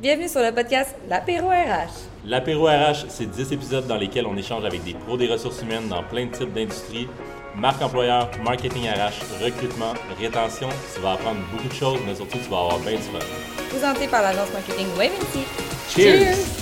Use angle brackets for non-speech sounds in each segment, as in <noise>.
Bienvenue sur le podcast L'Apéro RH. L'Apéro RH, c'est 10 épisodes dans lesquels on échange avec des pros des ressources humaines dans plein de types d'industries. Marque employeur, marketing RH, recrutement, rétention. Tu vas apprendre beaucoup de choses, mais surtout, tu vas avoir bien du fun. Présenté par l'agence marketing Waventy. Cheers! Bienvenue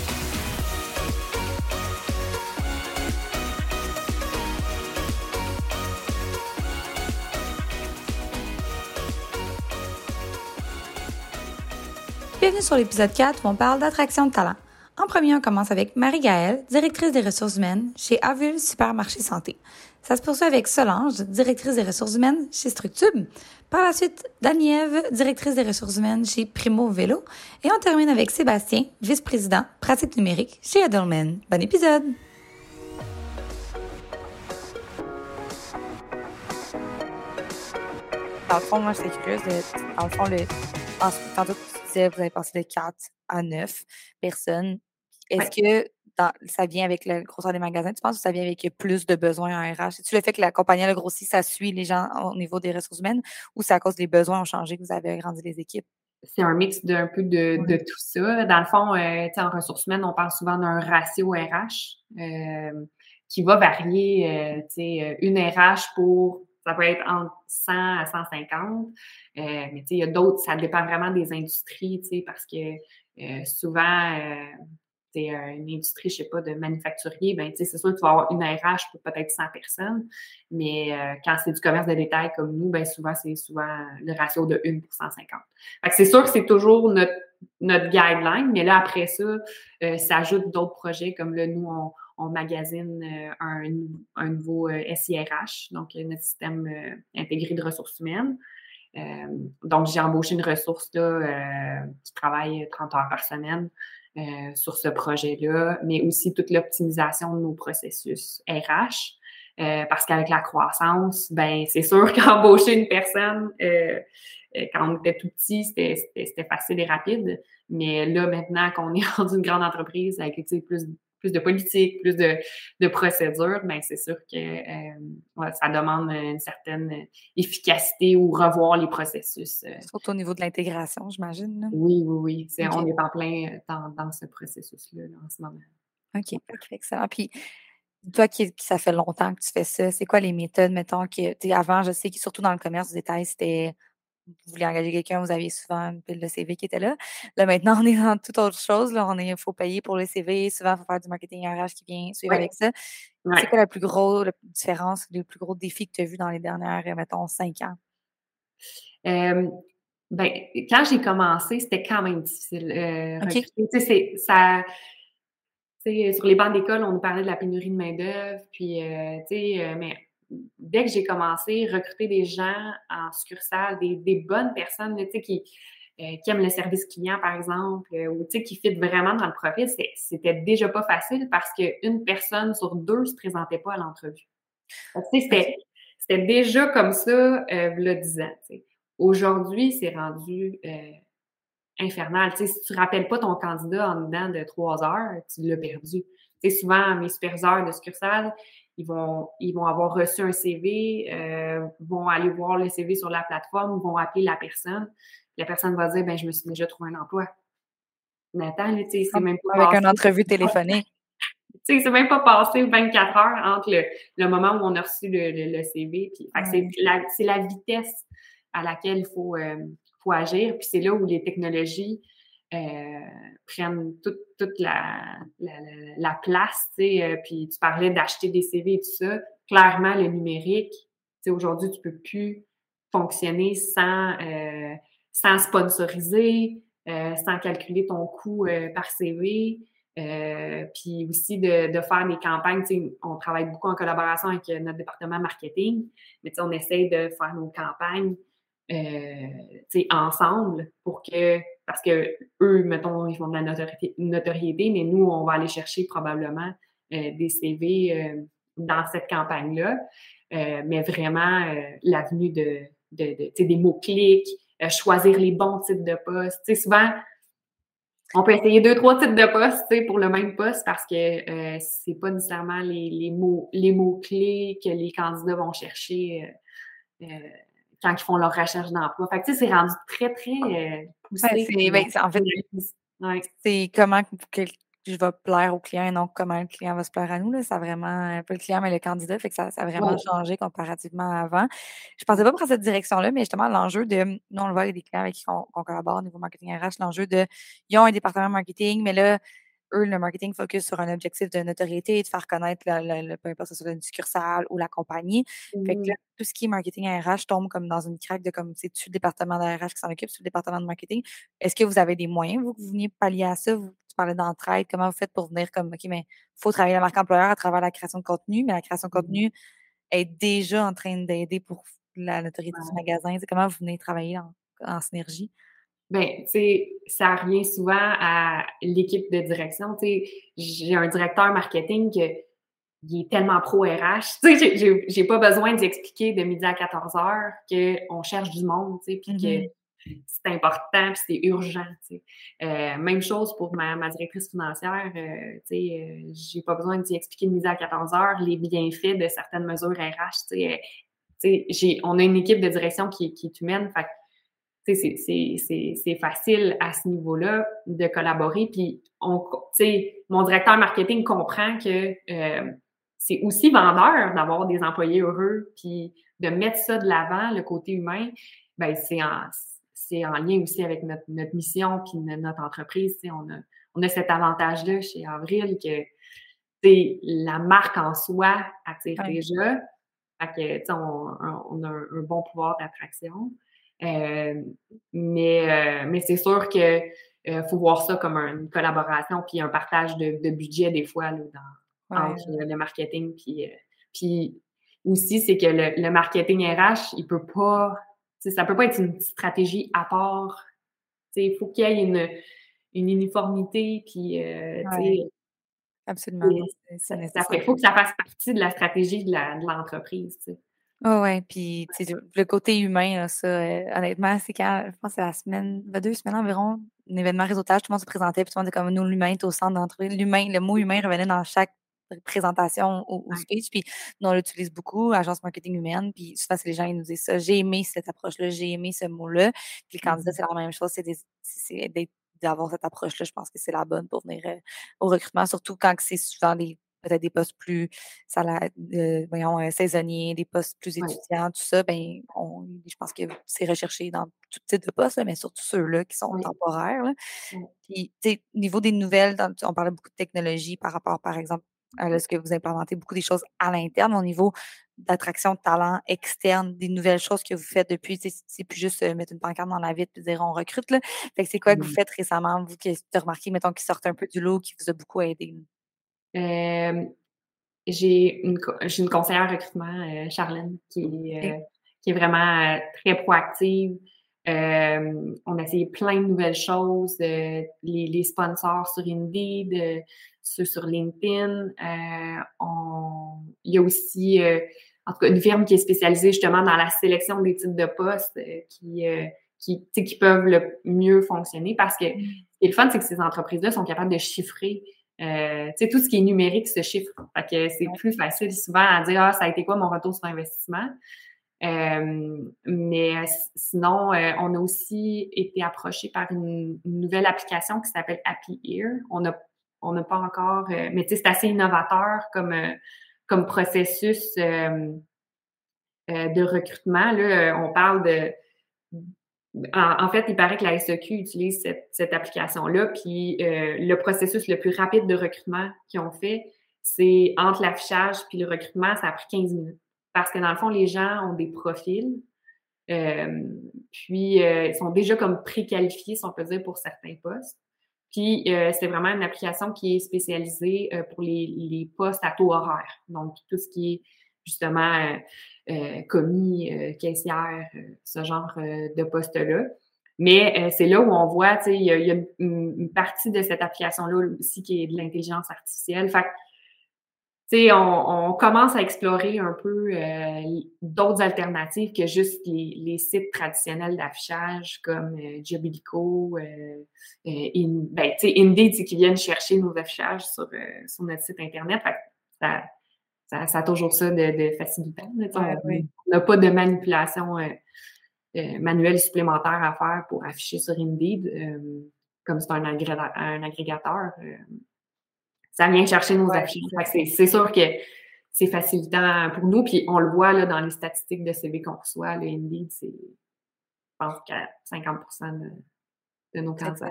sur l'épisode 4 où on parle d'attraction de talent. En premier, on commence avec Marie-Gaëlle, directrice des ressources humaines chez Avul Supermarché Santé. Ça se poursuit avec Solange, directrice des ressources humaines chez Structube. Par la suite, Daniève, directrice des ressources humaines chez Primo Vélo. Et on termine avec Sébastien, vice-président pratique numérique chez Edelman. Bon épisode! Dans le fond, moi, curieuse dans le fond, en, vous avez passé de 4 à 9 personnes. Est-ce que dans, ça vient avec le grosseur des magasins? Tu penses que ça vient avec plus de besoins en RH? C'est-tu le fait que la compagnie a grossi, ça suit les gens au niveau des ressources humaines ou c'est à cause des besoins ont changé que vous avez agrandi les équipes? C'est un mix d'un peu de, de, tout ça. Dans le fond, euh, en ressources humaines, on parle souvent d'un ratio RH euh, qui va varier. Euh, euh une RH pour ça peut être entre 100 à 150. Euh, mais il y a d'autres, ça dépend vraiment des industries, parce que euh, souvent, euh, une industrie, je sais pas, de manufacturier, ben, c'est sûr que tu vas avoir une RH pour peut-être 100 personnes, mais quand c'est du commerce de détail comme nous, ben, souvent, c'est souvent le ratio de 1 pour 150. c'est sûr que c'est toujours notre, guideline, mais là, après ça, ça ajoute d'autres projets comme là, nous, on, on magasine euh, un, un nouveau SIRH, euh, donc euh, notre système intégré de ressources humaines. donc, j'ai embauché une ressource là, qui travaille 30 heures par semaine sur ce projet-là, mais aussi toute l'optimisation de nos processus RH. parce qu'avec la croissance, ben c'est sûr <laughs> qu'embaucher une personne quand on était tout petit, c'était facile et rapide. Mais là, maintenant qu'on est <laughs> dans une grande entreprise avec plus plus de politique, plus de, de procédures, mais ben, c'est sûr que euh, ça demande une certaine efficacité ou revoir les processus. Euh. Surtout au niveau de l'intégration, j'imagine. Oui, oui, oui. On est en plein euh, dans, dans ce processus-là en ce moment. OK, excellent. Puis, toi qui, ça fait longtemps que tu fais ça, c'est quoi les méthodes, mettons, que avant, je sais que surtout dans le commerce du détail, c'était vous voulez engager quelqu'un, vous aviez souvent une pile de CV qui était là. Là, maintenant, on est dans toute autre chose. Là. On il faut payer pour le CV. Souvent, il faut faire du marketing RH qui vient suivre avec ça. C'est quoi la plus grosse différence, le plus gros défi que tu as vu dans les dernières, mettons, cinq ans? ben, quand j'ai commencé, c'était quand même difficile. Euh, c'est, ça, sur les bancs d'école, on nous parlait de la pénurie de main-d'œuvre, puis, euh, tu sais, euh, mais dès que j'ai commencé, recruter des gens en succursale, des, des bonnes personnes qui, euh, qui aiment le service client, par exemple, euh, ou qui fit vraiment dans le profil, c'était déjà pas facile parce qu'une personne sur deux ne se présentait pas à l'entrevue. C'était déjà comme ça euh, le 10 ans. Aujourd'hui, c'est rendu euh, infernal. si tu ne rappelles pas ton candidat en dedans de trois heures, tu l'as perdu. sais, souvent, mes superviseurs de succursale, ils vont, ils vont avoir reçu un CV, euh, vont aller voir le CV sur la plateforme, vont appeler la personne. La personne va dire, ben je me suis déjà trouvé un emploi. Mais attends, tu sais, c'est même pas Avec une entrevue téléphonique. <laughs> Tu sais, c'est même pas passé 24 heures entre le, moment où on a reçu le, CV. Puis, c'est la, la, vitesse à laquelle il faut, euh, faut agir. Puis c'est là où les technologies euh, prennent toute, toute la, la, la, place, euh, puis tu parlais d'acheter des CV et tout ça. Clairement, le numérique, aujourd'hui, tu peux plus fonctionner sans, euh, sans sponsoriser, sans calculer ton coût par CV. puis aussi de, de, faire des campagnes. On travaille beaucoup en collaboration avec notre département marketing, mais on essaye de faire nos campagnes euh, ensemble pour que, parce que eux, mettons, ils font de la notoriété, mais nous, on va aller chercher probablement euh, des CV euh, dans cette campagne-là. Euh, mais vraiment, l'avenue de, de, de des mots-clics, choisir les bons types de postes. sais souvent, on peut essayer deux, trois types de postes pour le même poste parce que euh, c'est pas nécessairement les, les mots les mots-clés que les candidats vont chercher euh, quand ils font leur recherche d'emploi. Fait que, tu sais, c'est rendu très, très euh, poussé. Ben, en fait, C'est comment que je vais plaire au client et non comment le client va se plaire à nous. Là. Ça a vraiment un peu le client, mais le candidat, fait que ça, a vraiment changé comparativement à avant. Je pensais pas prendre cette direction-là, mais justement, l'enjeu de, nous, on le voit avec des clients avec qui on, collabore au niveau marketing RH, l'enjeu de, ils ont un département marketing, mais là, eux, le marketing focus sur un objectif de notoriété, de faire connaître le, peu importe si c'est une succursale ou la compagnie. Fait que là, tout ce qui est marketing RH tombe comme dans une craque de comme c'est-tu le département de RH qui s'en occupe, c'est le département de marketing. Est-ce que vous avez des moyens, vous, que vous veniez pallier à ça? Vous, tu parlais d'entraide, comment vous faites pour venir comme OK, mais il faut travailler la marque employeur à travers la création de contenu, mais la création de contenu est déjà en train d'aider pour la notoriété du magasin. comment vous venez travailler en synergie? Ben, tu sais, ça revient souvent à l'équipe de direction. Tu sais, j'ai un directeur marketing qui est tellement pro RH. Tu sais, j'ai pas besoin d'expliquer de midi à 14 heures qu'on cherche du monde, tu sais, puis que mm-hmm. c'est important, puis c'est urgent, tu sais. Euh, même chose pour ma, ma directrice financière, euh, tu sais, euh, j'ai pas besoin d'y expliquer de midi à 14 heures les bienfaits de certaines mesures RH, tu sais. Tu sais, on a une équipe de direction qui, qui est humaine, fait c'est facile à ce niveau-là de collaborer. Puis, on, mon directeur marketing comprend que euh, c'est aussi vendeur d'avoir des employés heureux, puis de mettre ça de l'avant, le côté humain, ben c'est en, en lien aussi avec notre, notre mission puis notre entreprise. On a, on a cet avantage-là chez Avril que la marque en soi attire déjà. Fait que, on, on, a un bon pouvoir d'attraction. Euh, mais euh, mais c'est sûr que euh, faut voir ça comme une collaboration puis un partage de, budget des fois là, dans, entre le marketing puis puis aussi c'est que le, marketing RH il peut pas ça peut pas être une stratégie à part il faut qu'il y ait une, une uniformité puis Absolument. Il faut que ça fasse partie de la stratégie de l'entreprise. Oh ouais, puis le côté humain, ça, euh, honnêtement, c'est quand, je pense c'est la semaine, deux semaines environ, un événement réseautage, tout le monde se présentait, puis tout le monde était comme nous, l'humain est au centre d'entreprise. L'humain, le mot humain revenait dans chaque présentation ou, speech, puis nous, on l'utilise beaucoup, agence marketing humaine, puis souvent, c'est les gens qui nous disent ça, j'ai aimé cette approche-là, j'ai aimé ce mot-là, puis le candidat, mmh c'est la même chose, c'est d'avoir cette approche-là, je pense que c'est la bonne pour venir euh, au recrutement, surtout quand c'est souvent des peut-être des postes plus euh, voyons, euh, saisonniers, des postes plus étudiants, tout ça, ben, je pense que c'est recherché dans tout type de postes, mais surtout ceux-là qui sont temporaires. Puis, au niveau des nouvelles, on parlait beaucoup de technologie par rapport, par exemple, à ce que vous implémentez beaucoup des choses à l'interne au niveau d'attraction de talent externe, des nouvelles choses que vous faites depuis. C'est plus juste euh, mettre une pancarte dans la vitre et dire on recrute. Là. Fait que c'est quoi que vous faites récemment, vous qui avez remarqué, mettons, qui sortent un peu du lot, qui vous a beaucoup aidé? Euh, j'ai une, une conseillère recrutement, euh, Charlène, qui, euh, qui est vraiment très proactive. on a essayé plein de nouvelles choses, les, les, sponsors sur Indeed, ceux sur LinkedIn. On, il y a aussi, en tout cas, une firme qui est spécialisée justement dans la sélection des types de postes qui, qui, qui peuvent le mieux fonctionner parce que mm. qui est le fun, c'est que ces entreprises-là sont capables de chiffrer euh, tout ce qui est numérique se chiffre. Fait que c'est plus facile souvent à dire Ah, ça a été quoi mon retour sur investissement? Euh, mais sinon, euh, on a aussi été approché par une, nouvelle application qui s'appelle Happy Ear. On n'a on n'a pas encore, euh, mais c'est assez innovateur comme, comme processus de recrutement. Là, on parle de en, fait, il paraît que la SEQ utilise cette, application-là, puis euh, le processus le plus rapide de recrutement qu'ils ont fait, c'est entre l'affichage puis le recrutement, ça a pris 15 minutes. Parce que dans le fond, les gens ont des profils, euh, puis euh, ils sont déjà comme préqualifiés, si on peut dire, pour certains postes. Puis c'est vraiment une application qui est spécialisée pour les, les postes à taux horaire. Donc, tout ce qui est justement euh, commis, euh, caissière, euh, ce genre de poste-là. Mais c'est là où on voit, tu sais, il y a, une, partie de cette application-là aussi qui est de l'intelligence artificielle. Fait tu sais, on, commence à explorer un peu d'autres alternatives que juste les, sites traditionnels d'affichage comme Jobilico, in, ben, tu sais, Indeed, qui viennent chercher nos affichages sur, sur notre site Internet. Fait ça, ça, ça a toujours ça de, de facilitant. on n'a pas de manipulation euh, euh, manuelle supplémentaire à faire pour afficher sur Indeed. Euh, comme c'est un, agrégateur, ça vient chercher nos affiches. C'est sûr que c'est facilitant pour nous. Puis on le voit là, dans les statistiques de CV qu'on reçoit, le Indeed, c'est, je pense, qu'à 50 de, de nos candidats.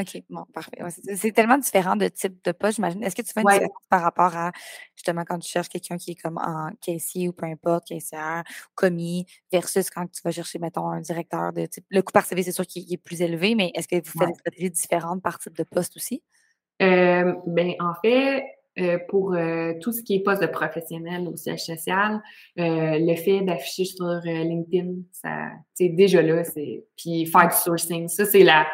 OK, bon, parfait. c'est tellement différent de type de poste, j'imagine. Est-ce que tu fais une différence par rapport à justement quand tu cherches quelqu'un qui est comme en caissier ou peu importe, caissière, commis, versus quand tu vas chercher, mettons, un directeur de type. Le coût par CV, c'est sûr qu'il est plus élevé, mais est-ce que vous faites des stratégies différentes par type de poste aussi? Euh, ben, en fait, euh, pour euh, tout ce qui est poste de professionnel au siège social, euh, le fait d'afficher sur LinkedIn, ça, c'est déjà là, c'est puis faire du sourcing, ça c'est la,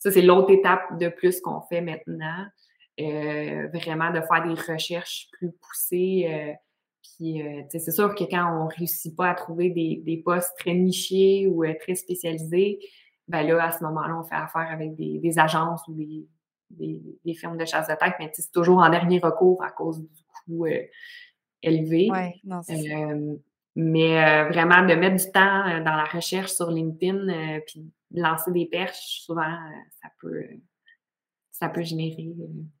ça c'est l'autre étape de plus qu'on fait maintenant, vraiment de faire des recherches plus poussées. puis c'est sûr que quand on réussit pas à trouver des, des postes très nichés ou très spécialisés, ben là à ce moment-là on fait affaire avec des, des agences ou des des, firmes de chasse de tête, mais c'est toujours en dernier recours à cause du coût euh, élevé. Euh, mais euh, vraiment, de mettre du temps dans la recherche sur LinkedIn, puis de lancer des perches, souvent, ça peut ça peut générer.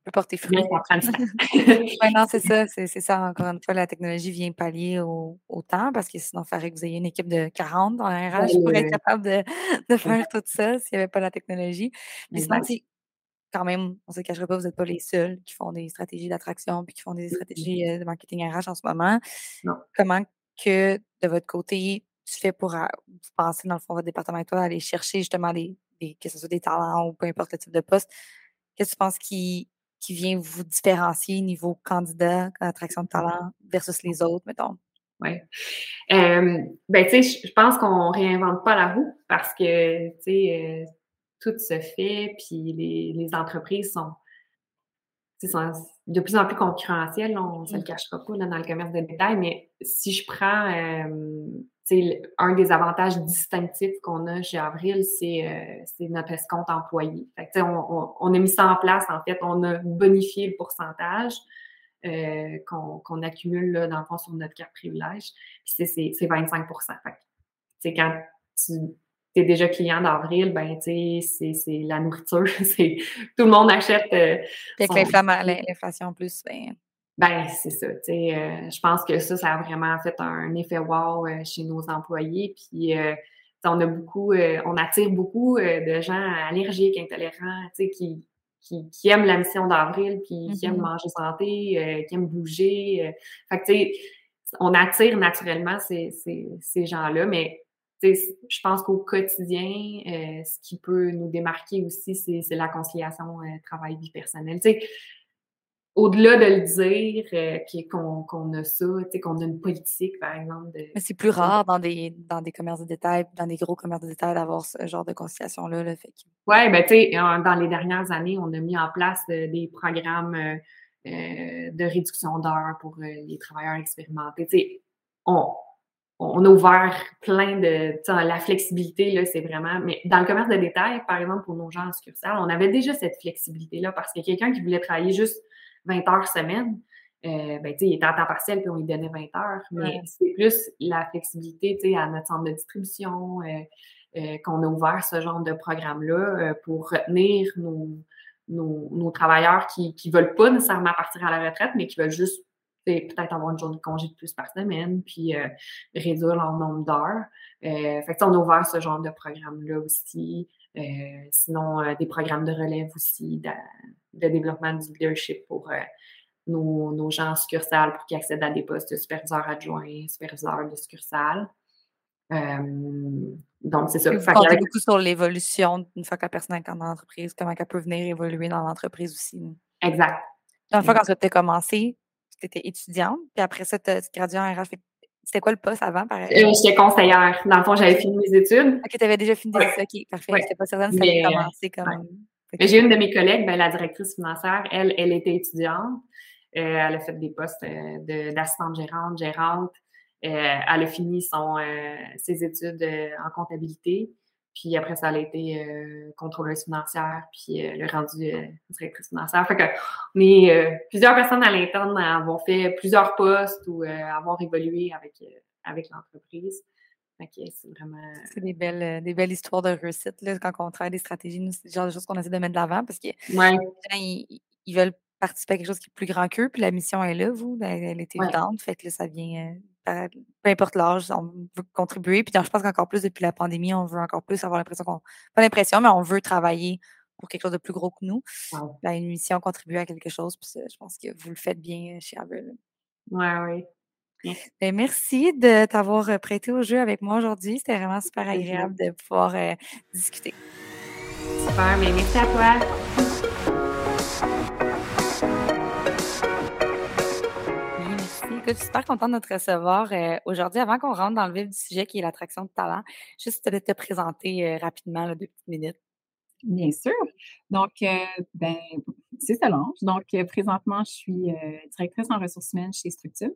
peut porter fruit. <laughs> oui, non, c'est ça. C'est ça. Encore une fois, la technologie vient pallier au, temps parce que sinon, il faudrait que vous ayez une équipe de 40 dans RH pour être capable de, de faire tout ça s'il n'y avait pas la technologie. Mais sinon, quand même, on ne se cachera pas, vous n'êtes pas les seuls qui font des stratégies d'attraction puis qui font des stratégies euh, de marketing RH en ce moment. Comment que de votre côté, tu fais pour euh, penser, dans le fond, votre département toi, aller chercher justement des, que ce soit des talents ou peu importe le type de poste. Qu'est-ce que tu penses qui, qui vient vous différencier niveau candidat, attraction de talent versus les autres, mettons? Oui. ben, tu sais, je pense qu'on réinvente pas la roue parce que, tu sais, euh, tout se fait, puis les, les entreprises sont, de plus en plus concurrentielles, on ne se le mmh. cachera pas là, dans le commerce de détail, mais si je prends euh, un des avantages distinctifs qu'on a chez Avril, c'est euh, notre escompte employé. Fait on, on, a mis ça en place, en fait, on a bonifié le pourcentage. Euh, qu'on accumule là, dans le fond sur notre carte privilège. C'est 25 fait, quand tu tu es déjà client d'avril, ben, tu sais, c'est la nourriture. <laughs> c'est Tout le monde achète. Euh, Avec l'inflation en plus, ben. Ben, c'est ça. Tu sais, euh, je pense que ça, ça a vraiment fait un effet wow euh, chez nos employés. Puis, on a beaucoup, on attire beaucoup de gens allergiques, intolérants, tu sais, qui, qui, aiment la mission d'avril, puis qui aiment mm-hmm. manger santé, qui aiment bouger. fait que, tu sais, on attire naturellement ces, ces, ces gens-là, mais je pense qu'au quotidien, euh, ce qui peut nous démarquer aussi, c'est la conciliation euh, travail-vie personnelle. au-delà de le dire euh, qu'on a ça, qu'on a une politique, par exemple. Mais c'est plus rare dans des, dans des commerces de détail, dans des gros commerces de détail, d'avoir ce genre de conciliation-là. Là, fait Oui, ben, tu sais, dans les dernières années, on a mis en place des programmes de réduction d'heures pour les travailleurs expérimentés. Tu sais, on, on a ouvert plein de. La flexibilité, là, c'est vraiment. Mais dans le commerce de détail, par exemple, pour nos gens en succursale, on avait déjà cette flexibilité-là parce que quelqu'un qui voulait travailler juste 20 heures semaine, euh, ben, il était à temps partiel puis on lui donnait 20 heures. Mais c'est plus la flexibilité à notre centre de distribution euh, euh, qu'on a ouvert ce genre de programme-là euh, pour retenir nos, nos, nos travailleurs qui ne veulent pas nécessairement partir à la retraite, mais qui veulent juste peut-être avoir une journée de congé de plus par semaine, puis euh, réduire leur nombre d'heures. Euh, fait que, on a ouvert ce genre de programme-là aussi. Euh, sinon, des programmes de relève aussi, de, développement du leadership pour nos, nos, gens en succursale pour qu'ils accèdent à des postes de superviseurs adjoints, superviseurs de succursale. donc, c'est ça. Vous comptez beaucoup sur l'évolution une fois que la personne est dans l'entreprise, comment elle peut venir évoluer dans l'entreprise aussi. Exact. Une fois, quand tu as commencé, tu étais étudiante, puis après ça, tu as gradué en RH. C'était quoi le poste avant? Euh, j'étais conseillère. Dans le fond, j'avais fini mes études. OK, tu avais déjà fini tes études. OK, parfait. Je n'étais pas certaine si ça allait commencer comme. J'ai une de mes collègues, ben, la directrice financière, elle, elle était étudiante. Euh, elle a fait des postes euh, d'assistante gérante, gérante. elle a fini son, ses études en comptabilité. Puis après ça, elle a été euh, contrôleuse financière, puis euh, le rendu euh, directrice financière. Fait que on est euh, plusieurs personnes à l'interne avoir fait plusieurs postes ou avoir évolué avec, avec l'entreprise. c'est vraiment. C'est des belles, des belles histoires de réussite, là, quand on travaille des stratégies. Nous, c'est le genre de choses qu'on essaie de mettre de l'avant parce que ouais. les gens, ils, veulent participer à quelque chose qui est plus grand qu'eux, puis la mission est là, vous, ben, elle, est évidente. Fait que là, ça vient, euh, peu importe l'âge, on veut contribuer. Puis je pense qu'encore plus depuis la pandémie, on veut encore plus avoir l'impression qu'on. Pas l'impression, mais on veut travailler pour quelque chose de plus gros que nous. Ben, une mission contribuer à quelque chose. Puis je pense que vous le faites bien euh, chez Avril. Oui, oui. Ben, merci de t'avoir euh, prêté au jeu avec moi aujourd'hui. C'était vraiment super agréable de pouvoir euh, discuter. Super, mais merci à toi. Je suis super contente de te recevoir euh, aujourd'hui. Avant qu'on rentre dans le vif du sujet qui est l'attraction de talent, juste de te présenter rapidement, deux petites minutes. Bien sûr. Donc, ben, c'est Solange. Donc, présentement, je suis directrice en ressources humaines chez Structure.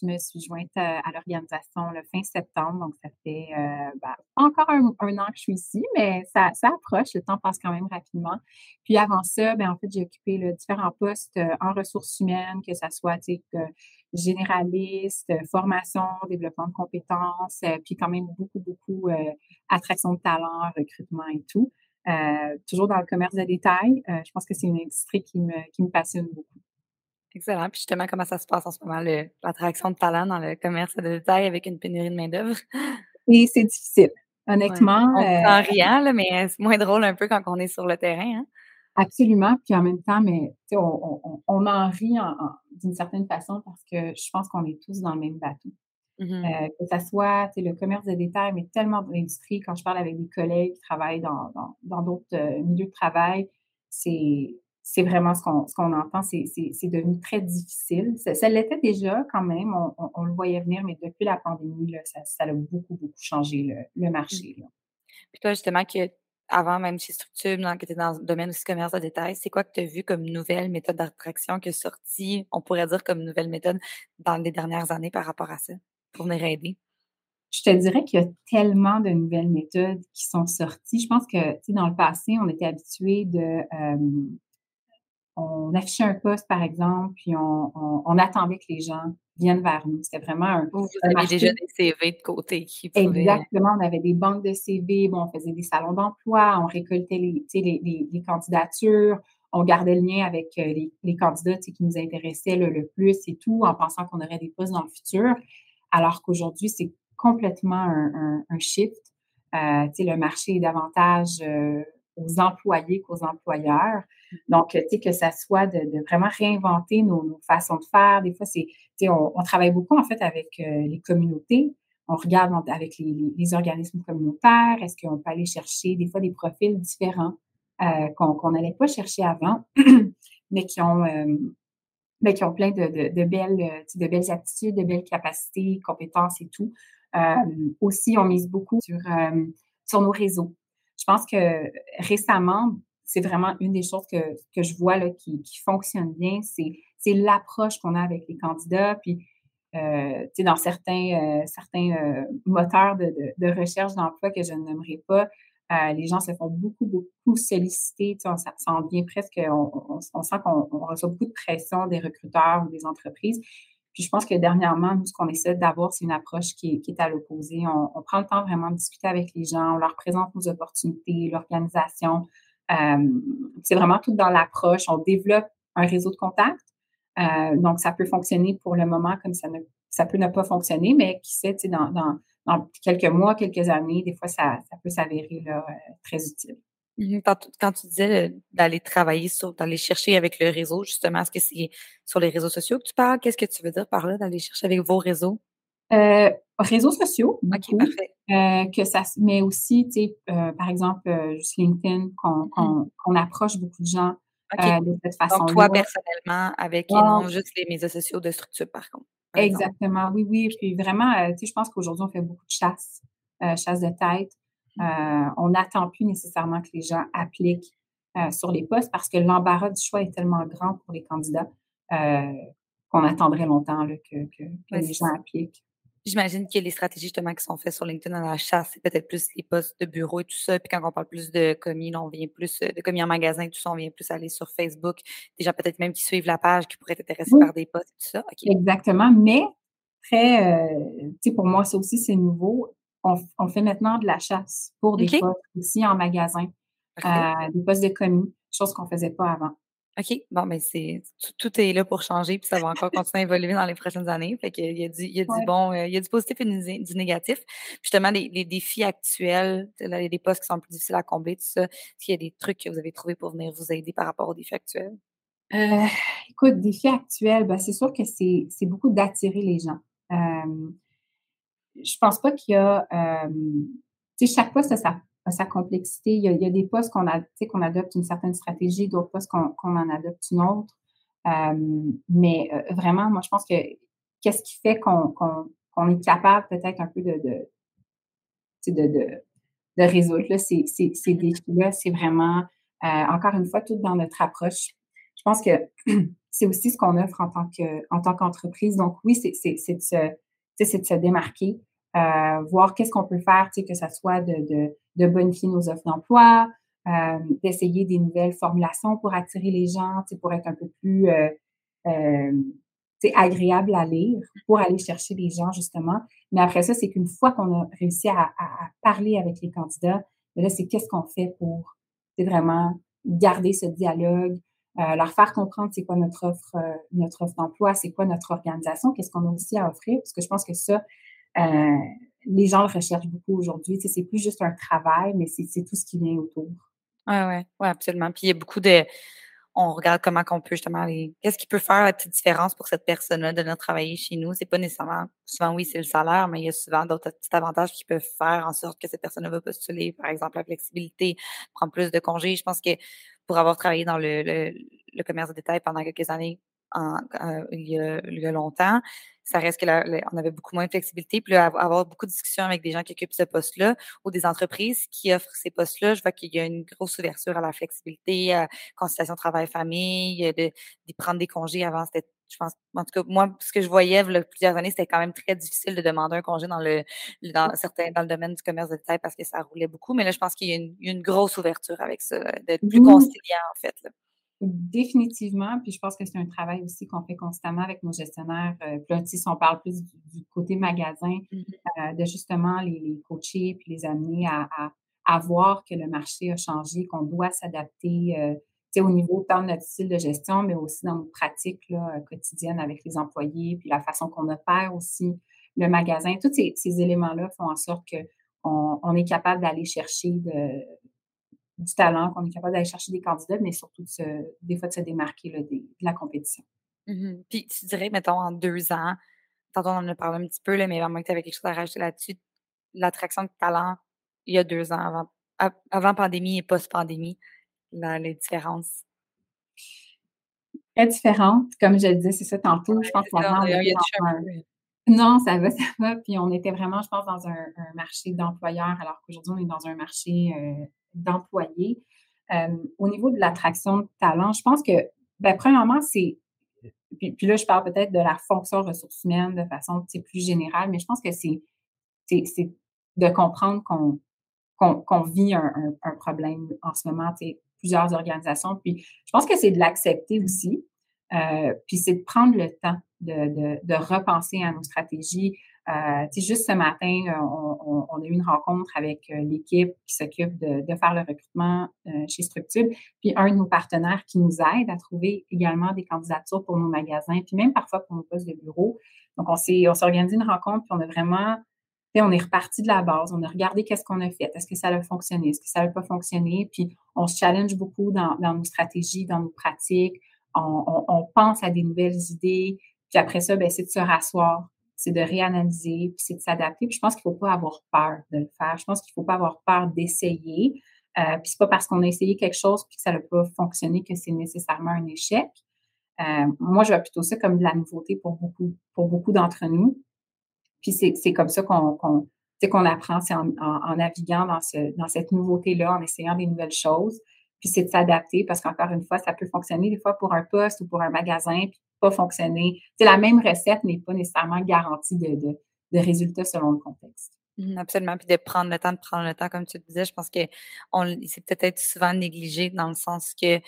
Je me suis jointe à, l'organisation le fin septembre, donc ça fait euh, ben, encore un, an que je suis ici, mais ça, approche, le temps passe quand même rapidement. Puis avant ça, ben, en fait, j'ai occupé différents postes euh, en ressources humaines, que ce soit généraliste, formation, développement de compétences, euh, puis quand même beaucoup, beaucoup attraction de talent, recrutement et tout. toujours dans le commerce de détail. je pense que c'est une industrie qui me passionne beaucoup. Excellent. Puis justement, comment ça se passe en ce moment, l'attraction de talent dans le commerce de détail avec une pénurie de main-d'œuvre? Et c'est difficile. Honnêtement. On euh, rien, mais c'est moins drôle un peu quand on est sur le terrain. Hein? Absolument. Puis en même temps, mais on, on, on, en rit d'une certaine façon parce que je pense qu'on est tous dans le même bateau. Mmh euh, que ça soit le commerce de détail, mais tellement de l'industrie, quand je parle avec des collègues qui travaillent dans d'autres dans, euh, milieux de travail, c'est c'est vraiment ce qu'on, ce qu'on entend, c'est, devenu très difficile. Ça, l'était déjà quand même, on, le voyait venir, mais depuis la pandémie, là, ça, ça a beaucoup, beaucoup changé le, le marché. Là. Puis toi, justement, que avant même chez Structure, que tu étais dans le domaine aussi commerce de détail, c'est quoi que tu as vu comme nouvelle méthode d'attraction qui est sortie, on pourrait dire comme nouvelle méthode dans les dernières années par rapport à ça, pour venir aider? Je te dirais qu'il y a tellement de nouvelles méthodes qui sont sorties. Je pense que, tu sais, dans le passé, on était habitué de, euh, on affichait un poste, par exemple, puis on, attendait que les gens viennent vers nous. C'était vraiment un. Vous, vous déjà des CV de côté qui pouvaient... Exactement. On avait des banques de CV, bon, on faisait des salons d'emploi, on récoltait les, les, les, candidatures, on gardait le lien avec euh, les, les candidats qui nous intéressaient le, plus et tout, en pensant qu'on aurait des postes dans le futur. Alors qu'aujourd'hui, c'est complètement un, un, shift. Euh, le marché est davantage euh, aux employés qu'aux employeurs. Donc, tu sais, que ça soit de, vraiment réinventer nos, façons de faire. Des fois, c'est, tu sais, on, travaille beaucoup, en fait, avec euh, les communautés. On regarde avec les, organismes communautaires. Est-ce qu'on peut aller chercher des fois des profils différents euh, qu'on n'allait pas chercher avant, <clears throat> mais qui ont, euh, mais qui ont plein de, de, belles, de belles aptitudes, de belles capacités, compétences et tout. aussi, on mise beaucoup sur, sur nos réseaux. Je pense que récemment, c'est vraiment une des choses que, je vois là, qui, fonctionne bien, c'est l'approche qu'on a avec les candidats. Puis, euh, dans certains, euh, euh, moteurs de, recherche d'emploi que je ne nommerai pas, les gens se font beaucoup, beaucoup solliciter. On, sent bien presque, on, sent qu'on reçoit beaucoup de pression des recruteurs ou des entreprises. Puis je pense que dernièrement, nous, ce qu'on essaie d'avoir, c'est une approche qui est, à l'opposé. On, prend le temps vraiment de discuter avec les gens, on leur présente nos opportunités, l'organisation, c'est vraiment tout dans l'approche. On développe un réseau de contacts. Euh, donc, ça peut fonctionner pour le moment comme ça ne ça peut ne pas fonctionner, mais qui sait, dans, dans, dans quelques mois, quelques années, des fois, ça, ça peut s'avérer euh, très utile. Mmh quand, tu disais d'aller travailler sur, d'aller chercher avec le réseau, justement, est-ce que c'est sur les réseaux sociaux que tu parles? Qu'est-ce que tu veux dire par là, d'aller chercher avec vos réseaux? Euh, réseaux sociaux. Euh, que ça, mais aussi, tu sais, euh, par exemple, euh, juste LinkedIn, qu'on mmh. approche beaucoup de gens de cette façon. Donc, toi, personnellement, avec non juste les médias sociaux de structure, par contre. Exactement, oui, oui. Puis vraiment, tu sais, je pense qu'aujourd'hui, on fait beaucoup de chasse, chasse de tête. Mmh. on n'attend plus nécessairement que les gens appliquent sur les postes parce que l'embarras du choix est tellement grand pour les candidats qu'on attendrait longtemps que, que, les gens appliquent. J'imagine que les stratégies justement qui sont faites sur LinkedIn dans la chasse, c'est peut-être plus les postes de bureau et tout ça. Puis quand on parle plus de commis, on vient plus euh, de commis en magasin, tout ça, on vient plus aller sur Facebook. Des gens peut-être même qui suivent la page, qui pourraient être intéressés par des postes et tout ça. Exactement. Mais très, euh, tu sais, pour moi, ça aussi, c'est nouveau. on, fait maintenant de la chasse pour des postes aussi en magasin, euh, des postes de commis, chose qu'on faisait pas avant. OK. Bon, mais ben, c'est tout, est là pour changer, puis ça va encore continuer à évoluer dans les prochaines années. Fait qu'il y a du, il y a du bon, euh, il y a du positif et du, négatif. justement, les, les, défis actuels, les, des postes qui sont plus difficiles à combler, tout ça, est-ce qu'il y a des trucs que vous avez trouvés pour venir vous aider par rapport aux défis actuels? Euh, écoute, défis actuels, ben, c'est sûr que c'est beaucoup d'attirer les gens. Euh, je pense pas qu'il y a, euh, tu sais, chaque poste a sa, sa complexité. Il y, a, il y a, des postes qu'on a, qu'on adopte une certaine stratégie, d'autres postes qu'on en adopte une autre. Euh, mais euh, vraiment, moi, je pense que qu'est-ce qui fait qu'on qu'on est capable peut-être un peu de, de, de, de, de résoudre là, ces, ces, ces mm-hmm. défis-là, c'est vraiment, euh, encore une fois, tout dans notre approche. Je pense que <clears throat> c'est aussi ce qu'on offre en tant que en tant qu'entreprise. Donc oui, c'est de se c'est de se démarquer, euh, voir qu'est-ce qu'on peut faire, que ça soit de, de, bonifier nos offres d'emploi, euh, d'essayer des nouvelles formulations pour attirer les gens, pour être un peu plus euh, euh, agréable à lire, pour aller chercher les gens, justement. Mais après ça, c'est qu'une fois qu'on a réussi à, à, parler avec les candidats, là, c'est qu'est-ce qu'on fait pour vraiment garder ce dialogue, euh, leur faire comprendre c'est quoi notre offre, euh, notre offre d'emploi, c'est quoi notre organisation, qu'est-ce qu'on a aussi à offrir, parce que je pense que ça, euh, les gens le recherchent beaucoup aujourd'hui. Tu sais, c'est plus juste un travail, mais c'est tout ce qui vient autour. Oui, oui, ouais, absolument. Puis il y a beaucoup de. On regarde comment qu'on peut justement aller. Qu'est-ce qui peut faire la petite différence pour cette personne-là de venir travailler chez nous? C'est pas nécessairement. Souvent, oui, c'est le salaire, mais il y a souvent d'autres petits avantages qui peuvent faire en sorte que cette personne va postuler. Par exemple, la flexibilité, prendre plus de congés. Je pense que pour avoir travaillé dans le, le, commerce de détail pendant quelques années, en, euh, il, y a, il, y a, longtemps, ça reste que on avait beaucoup moins de flexibilité. Puis avoir beaucoup de discussions avec des gens qui occupent ce poste-là ou des entreprises qui offrent ces postes-là, je vois qu'il y a une grosse ouverture à la flexibilité, à conciliation travail-famille, de, de, prendre des congés avant, c'était je pense, en tout cas, moi, ce que je voyais là, plusieurs années, c'était quand même très difficile de demander un congé dans le, dans certains, dans le domaine du commerce de détail parce que ça roulait beaucoup. Mais là, je pense qu'il y a une, une grosse ouverture avec ça, d'être plus conciliant, en fait. Là. Définitivement, puis je pense que c'est un travail aussi qu'on fait constamment avec nos gestionnaires. Euh, puis là, si on parle plus du, côté magasin, mmh euh, de justement les, les, coacher puis les amener à, à, à, voir que le marché a changé, qu'on doit s'adapter. Euh, au niveau tant de notre style de gestion, mais aussi dans nos pratiques là, quotidiennes avec les employés, puis la façon qu'on opère aussi le magasin. Tous ces, ces éléments-là font en sorte qu'on on est capable d'aller chercher de, du talent, qu'on est capable d'aller chercher des candidats, mais surtout de se, des fois de se démarquer là, de, la compétition. Mmh puis tu dirais, mettons, en deux ans, tantôt on en a parlé un petit peu, là, mais vraiment que tu avais quelque chose à rajouter là-dessus, l'attraction de talent il y a deux ans, avant, avant pandémie et post-pandémie, les différences? Très différentes. Comme je le disais, c'est ça tantôt. je pense qu'on Non, ça va, <laughs> ça va. Puis on était vraiment, je pense, dans un, marché d'employeurs, alors qu'aujourd'hui, on est dans un marché euh, d'employés. Euh, au niveau de l'attraction de talent, je pense que, ben, premièrement, c'est. Puis, là, je parle peut-être de la fonction ressources humaines de façon plus générale, mais je pense que c'est de comprendre qu'on vit un, un, problème en ce moment plusieurs organisations. Puis je pense que c'est de l'accepter aussi. Euh, puis c'est de prendre le temps de, de, de repenser à nos stratégies. Euh, juste ce matin, euh, on, on, a eu une rencontre avec euh, l'équipe qui s'occupe de, de, faire le recrutement euh, chez Structube, puis un de nos partenaires qui nous aide à trouver également des candidatures pour nos magasins, puis même parfois pour nos postes de bureau. Donc, on s'est on organisé une rencontre, puis on a vraiment on est reparti de la base, on a regardé qu'est-ce qu'on a fait, est-ce que ça a fonctionné, est-ce que ça n'a pas fonctionné, puis on se challenge beaucoup dans, nos stratégies, dans nos pratiques, on, pense à des nouvelles idées, puis après ça, ben, c'est de se rasseoir, c'est de réanalyser, puis c'est de s'adapter. Puis je pense qu'il ne faut pas avoir peur de le faire. Je pense qu'il ne faut pas avoir peur d'essayer. Euh, puis c'est pas parce qu'on a essayé quelque chose puis que ça n'a pas fonctionné que c'est nécessairement un échec. Euh, moi, je vois plutôt ça comme de la nouveauté pour beaucoup, pour beaucoup d'entre nous. Puis c'est comme ça qu'on qu'on apprend, c'est en, en, naviguant dans, ce, dans cette nouveauté-là, en essayant des nouvelles choses. Puis c'est de s'adapter parce qu'encore une fois, ça peut fonctionner des fois pour un poste ou pour un magasin, pas fonctionner. C'est la même recette n'est pas nécessairement garantie de, de, de, résultats selon le contexte. Mmh, absolument. Puis de prendre le temps de prendre le temps, comme tu le disais, je pense que c'est peut-être souvent négligé dans le sens que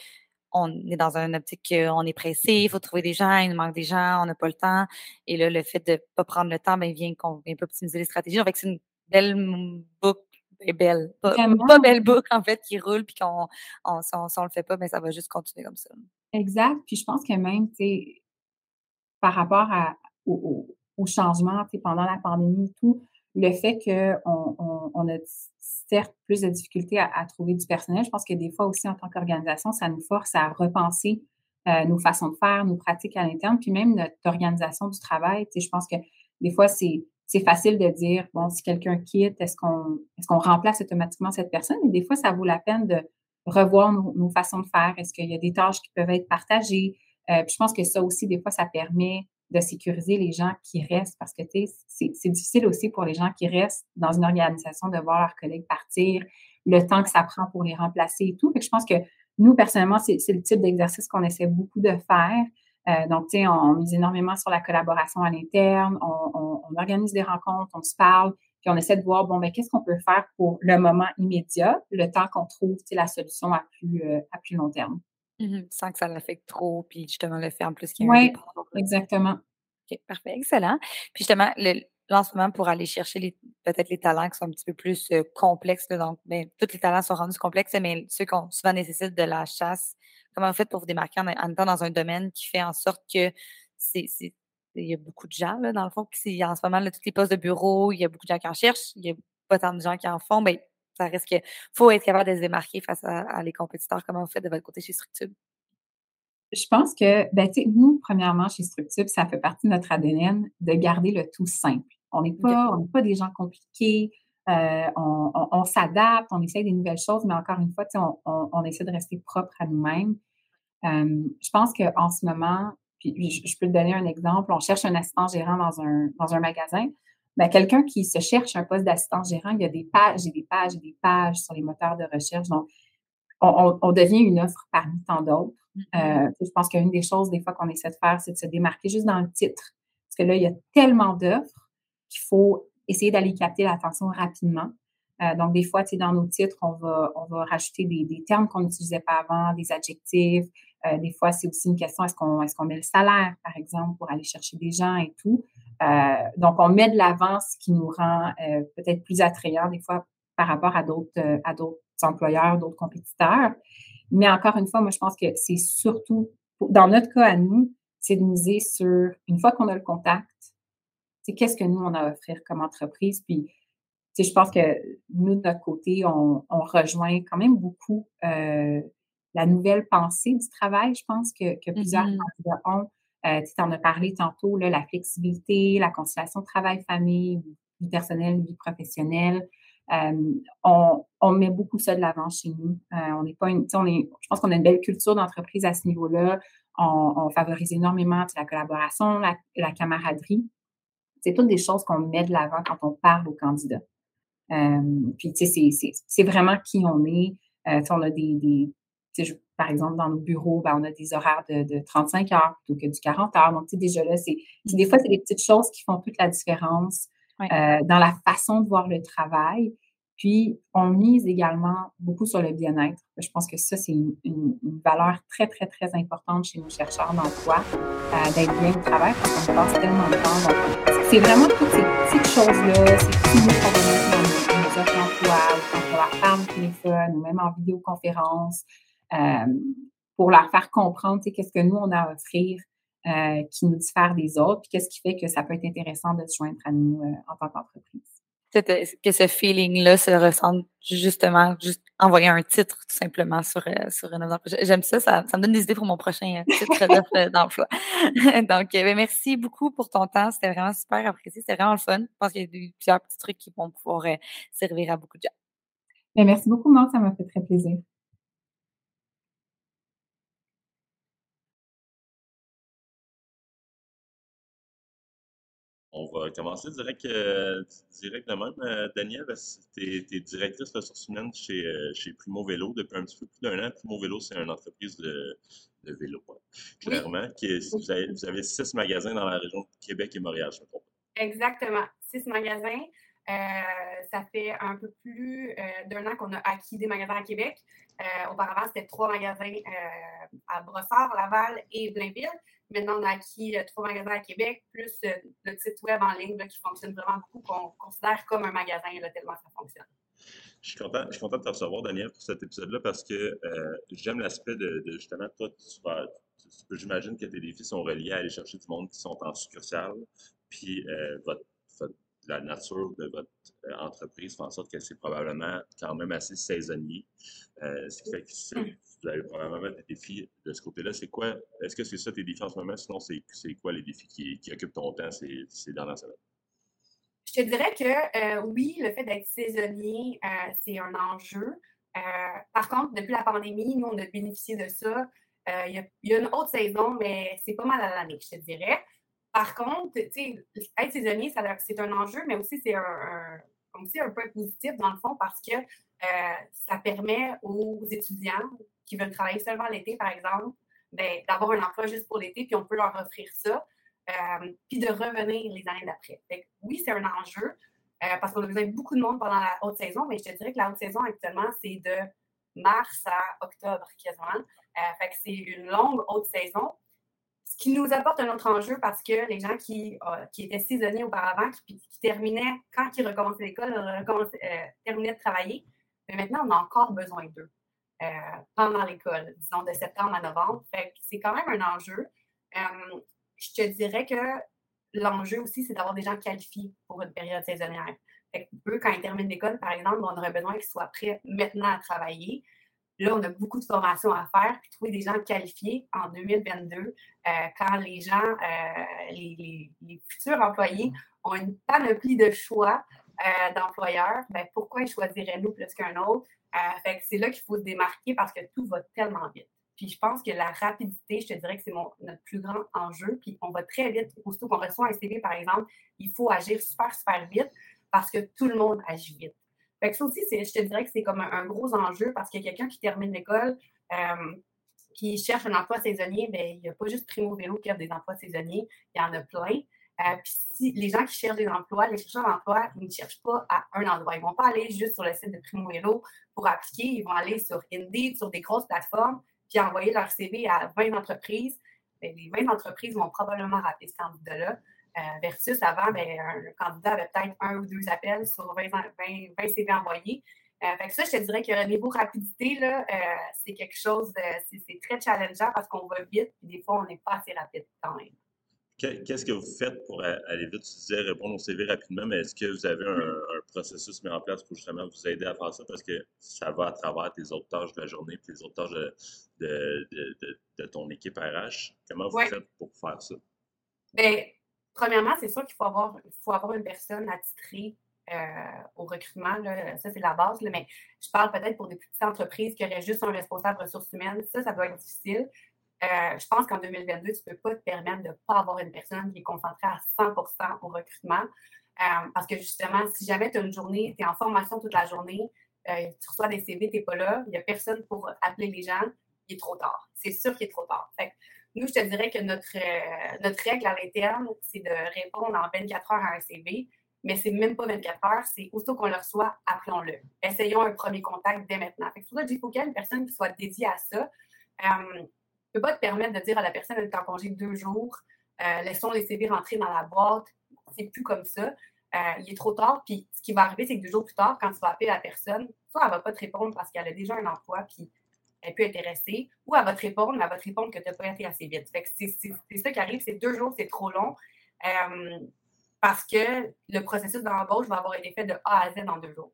on est dans une optique qu'on est pressé, il faut trouver des gens, il nous manque des gens, on n'a pas le temps. Et là, le fait de ne pas prendre le temps, ben, vient qu'on vient pas optimiser les stratégies. Fait c'est une belle boucle est belle. Pas, pas, belle boucle, en fait, qui roule, puis qu'on on, on, on, le fait pas, mais ça va juste continuer comme ça. Exact. Puis je pense que même, tu sais, par rapport à, au, au, changement, tu sais, pendant la pandémie et tout, le fait qu'on on, on, a certes plus de difficultés à, trouver du personnel, je pense que des fois aussi, en tant qu'organisation, ça nous force à repenser euh, nos façons de faire, nos pratiques à l'interne, puis même notre organisation du travail. Tu sais, je pense que des fois, c'est c'est facile de dire, bon, si quelqu'un quitte, est-ce qu'on est qu'on remplace automatiquement cette personne? Et des fois, ça vaut la peine de revoir nos, façons de faire? Est-ce qu'il y a des tâches qui peuvent être partagées? Euh, je pense que ça aussi, des fois, ça permet de sécuriser les gens qui restent parce que, c'est difficile aussi pour les gens qui restent dans une organisation de voir leurs collègues partir, le temps que ça prend pour les remplacer et tout. Fait que je pense que nous, personnellement, c'est le type d'exercice qu'on essaie beaucoup de faire. Euh, donc, tu sais, on, mise énormément sur la collaboration à l'interne, on, organise des rencontres, on se parle, puis on essaie de voir, bon, mais ben, qu'est-ce qu'on peut faire pour le moment immédiat, le temps qu'on trouve, la solution à plus, euh, à plus long terme. Mmh sans que ça l'affecte trop, puis justement le fait en plus qu'il y a Oui, exactement. OK, parfait, excellent. Puis justement, le, là, en ce moment, pour aller chercher peut-être les talents qui sont un petit peu plus euh, complexes, donc ben, tous les talents sont rendus complexes, mais ceux qui souvent nécessitent de la chasse, comment vous faites pour vous démarquer en, en étant dans un domaine qui fait en sorte que c'est il y a beaucoup de gens, là, dans le fond, qui, en ce moment, là, tous les postes de bureau, il y a beaucoup de gens qui en cherchent, il y a pas tant de gens qui en font, mais ben, ça reste qu'il faut être capable de se démarquer face à, les compétiteurs. Comment vous faites de votre côté chez Structube? Je pense que, ben, nous, premièrement, chez Structube, ça fait partie de notre ADN de garder le tout simple. On n'est pas, pas des gens compliqués. Euh, on, s'adapte, on essaye des nouvelles choses, mais encore une fois, on, on, essaie de rester propre à nous-mêmes. Euh, je pense qu'en ce moment, puis je, peux te donner un exemple, on cherche un assistant gérant dans un, dans un magasin. Ben, quelqu'un qui se cherche un poste d'assistant gérant, il y a des pages et des pages et des pages sur les moteurs de recherche. Donc, on, devient une offre parmi tant d'autres. Mm-hmm. Euh, je pense qu'une des choses, des fois, qu'on essaie de faire, c'est de se démarquer juste dans le titre. Parce que là, il y a tellement d'offres qu'il faut essayer d'aller capter l'attention rapidement. Euh, donc, des fois, dans nos titres, on va, on va rajouter des, des termes qu'on n'utilisait pas avant, des adjectifs. Euh, des fois, c'est aussi une question, est-ce qu'on est qu'on met le salaire, par exemple, pour aller chercher des gens et tout. Euh, donc, on met de l'avance ce qui nous rend peut-être plus attrayants, des fois, par rapport à d'autres à d'autres employeurs, d'autres compétiteurs. Mais encore une fois, moi, je pense que c'est surtout, dans notre cas à nous, c'est de miser sur, une fois qu'on a le contact, c'est qu'est-ce que nous, on a à offrir comme entreprise? Puis, je pense que nous, de notre côté, on, rejoint quand même beaucoup euh, la nouvelle pensée du travail, je pense, que, que plusieurs mmh candidats ont. Euh, tu en as parlé tantôt, là, la flexibilité, la conciliation travail-famille, vie personnelle, vie professionnelle. Euh, on, on, met beaucoup ça de l'avant chez nous. on n'est pas une, on est, je pense qu'on a une belle culture d'entreprise à ce niveau-là. On, on, favorise énormément la collaboration, la, la camaraderie. C'est toutes des choses qu'on met de l'avant quand on parle aux candidats. Euh, puis, tu sais, c'est vraiment qui on est. Euh, on a des, des par exemple, dans nos bureaux, ben, on a des horaires de, de, 35 heures plutôt que du 40 heures. Donc, tu sais, déjà là, c'est des fois, c'est des petites choses qui font toute la différence euh, dans la façon de voir le travail. Puis, on mise également beaucoup sur le bien-être. Je pense que ça, c'est une, une, valeur très, très, très importante chez nos chercheurs d'emploi, euh, d'être bien au travail parce qu'on passe tellement de temps. Donc, c'est vraiment toutes ces petites choses-là, ces petits mots qu'on dans nos, offres d'emploi, ou quand on leur parle au téléphone, ou même en vidéoconférence, pour leur faire comprendre, qu'est-ce que nous, on a à offrir euh, qui nous diffère des autres, puis qu'est-ce qui fait que ça peut être intéressant de se joindre à nous euh, en tant qu'entreprise que ce feeling-là se ressente justement, juste envoyer un titre tout simplement sur, euh, sur une J'aime ça, ça, me donne des idées pour mon prochain euh, titre <laughs> euh, d'emploi. <laughs> Donc, ben, merci beaucoup pour ton temps. C'était vraiment super apprécié. C'était vraiment le fun. Je pense qu'il y a plusieurs petits trucs qui vont pouvoir servir à beaucoup de gens. Ben, merci beaucoup, Maud. Ça m'a fait très plaisir. On va commencer direct, euh, direct de même. Euh, Daniel, tu es, directrice ressources humaines chez, euh, chez Primo Vélo depuis un petit peu plus d'un an. Primo Vélo, c'est une entreprise de, de vélo, clairement. Qui vous, avez, six magasins dans la région de Québec et Montréal, je me trompe. Exactement. Six magasins. ça fait un peu plus d'un an qu'on a acquis des magasins à Québec. auparavant, c'était trois magasins à Brossard, Laval et Blainville. Maintenant, on a acquis trois magasins à Québec, plus le site web en ligne qui fonctionne vraiment beaucoup, qu'on considère comme un magasin, tellement ça fonctionne. Je suis, content, je suis content de te recevoir, Daniel, pour cet épisode-là parce que j'aime l'aspect de, justement, toi, j'imagine que tes défis sont reliés à aller chercher du monde qui sont en succursale, puis votre la nature de votre euh, entreprise fait en sorte que c'est probablement quand même assez saisonnier. Euh, ce qui fait que mmh. vous avez probablement des défis de ce côté-là. C'est quoi, est-ce que c'est ça tes défis en ce moment? Sinon, c'est, quoi les défis qui, occupent ton temps ces, ces dernières semaines? Je te dirais que euh, oui, le fait d'être saisonnier, c'est un enjeu. par contre, depuis la pandémie, nous, on a bénéficié de ça. Il y, y, a une autre saison, mais c'est pas mal à l'année, je te dirais. Par contre, être saisonnier, c'est un enjeu, mais aussi c'est un, point positif dans le fond parce que euh, ça permet aux étudiants qui veulent travailler seulement l'été, par exemple, ben, d'avoir un emploi juste pour l'été, puis on peut leur offrir ça, euh, puis de revenir les années d'après. Oui, c'est un enjeu euh, parce qu'on a besoin de beaucoup de monde pendant la haute saison, mais je te dirais que la haute saison actuellement, c'est de mars à octobre quasiment. fait que c'est une longue haute saison qui nous apporte un autre enjeu parce que les gens qui, euh, qui étaient saisonniers auparavant, qui, terminaient, quand ils recommençaient l'école, euh, terminaient de travailler, mais maintenant, on a encore besoin d'eux euh, pendant l'école, disons de septembre à novembre. c'est quand même un enjeu. je te dirais que l'enjeu aussi, c'est d'avoir des gens qualifiés pour une période saisonnière. eux, quand ils terminent l'école, par exemple, on aurait besoin qu'ils soient prêts maintenant à travailler. Là, on a beaucoup de formations à faire, puis trouver des gens qualifiés en 2022, euh, quand les gens, euh, les, futurs employés ont une panoplie de choix euh, d'employeurs, ben, pourquoi ils choisiraient nous plus qu'un autre? fait c'est là qu'il faut se démarquer parce que tout va tellement vite. Puis je pense que la rapidité, je te dirais que c'est notre plus grand enjeu. Puis on va très vite. Aussitôt qu'on reçoit un CV, par exemple, il faut agir super, super vite parce que tout le monde agit vite. Fait que ça aussi, je te dirais que c'est comme un, gros enjeu parce a quelqu'un qui termine l'école, euh, qui cherche un emploi saisonnier, bien, il n'y a pas juste Primo Vélo qui a des emplois saisonniers, il y en a plein. Euh, puis si les gens qui cherchent des emplois, les chercheurs d'emploi, ils ne cherchent pas à un endroit. Ils ne vont pas aller juste sur le site de Primo Vélo pour appliquer. Ils vont aller sur Indeed, sur des grosses plateformes, puis envoyer leur CV à 20 entreprises. Bien, les 20 entreprises vont probablement rater ce candidat-là. Euh, versus avant, ben, un candidat avait peut-être un ou deux appels sur 20, 20, CV envoyés. Euh, fait que ça, je te dirais que niveau rapidité, là, euh, c'est quelque chose, c'est très challengeant parce qu'on va vite, et des fois, on n'est pas assez rapide quand même. Qu'est-ce que vous faites pour aller vite? Tu disais répondre au CV rapidement, mais est-ce que vous avez un, processus mis en place pour justement vous aider à faire ça? Parce que ça va à travers tes autres tâches de la journée et les autres tâches de, de, ton équipe RH. Comment vous faites pour faire ça? Bien, Premièrement, c'est sûr qu'il faut avoir, faut avoir une personne attitrée euh, au recrutement. Ça, c'est la base. mais je parle peut-être pour des petites entreprises qui auraient juste un responsable ressources humaines. Ça, ça doit être difficile. Euh, je pense qu'en 2022, tu ne peux pas te permettre de ne pas avoir une personne qui est concentrée à 100% au recrutement. Euh, parce que justement, si jamais tu as une journée, tu es en formation toute la journée, tu reçois des CV, tu n'es pas là, il n'y a personne pour appeler les gens, il est trop tard. C'est sûr qu'il est trop tard. Nous, je te dirais que notre, euh, notre règle à l'interne, c'est de répondre en 24 heures à un CV, mais c'est même pas 24 heures, c'est aussitôt qu'on le reçoit, appelons-le. Essayons un premier contact dès maintenant. Que pour ça, il faut qu'il y ait une personne qui soit dédiée à ça. Euh, ne peut pas te permettre de dire à la personne, elle est en congé deux jours, euh, laissons les CV rentrer dans la boîte. C'est plus comme ça. Euh, il est trop tard, puis ce qui va arriver, c'est que deux jours plus tard, quand tu vas appeler la personne, soit elle va pas te répondre parce qu'elle a déjà un emploi, puis elle peut intéresser, ou elle va te répondre, mais elle va te répondre que tu n'as pas été assez vite. c'est ça qui arrive, c'est deux jours, c'est trop long. Euh, parce que le processus d'embauche va avoir été fait de A à Z en deux jours.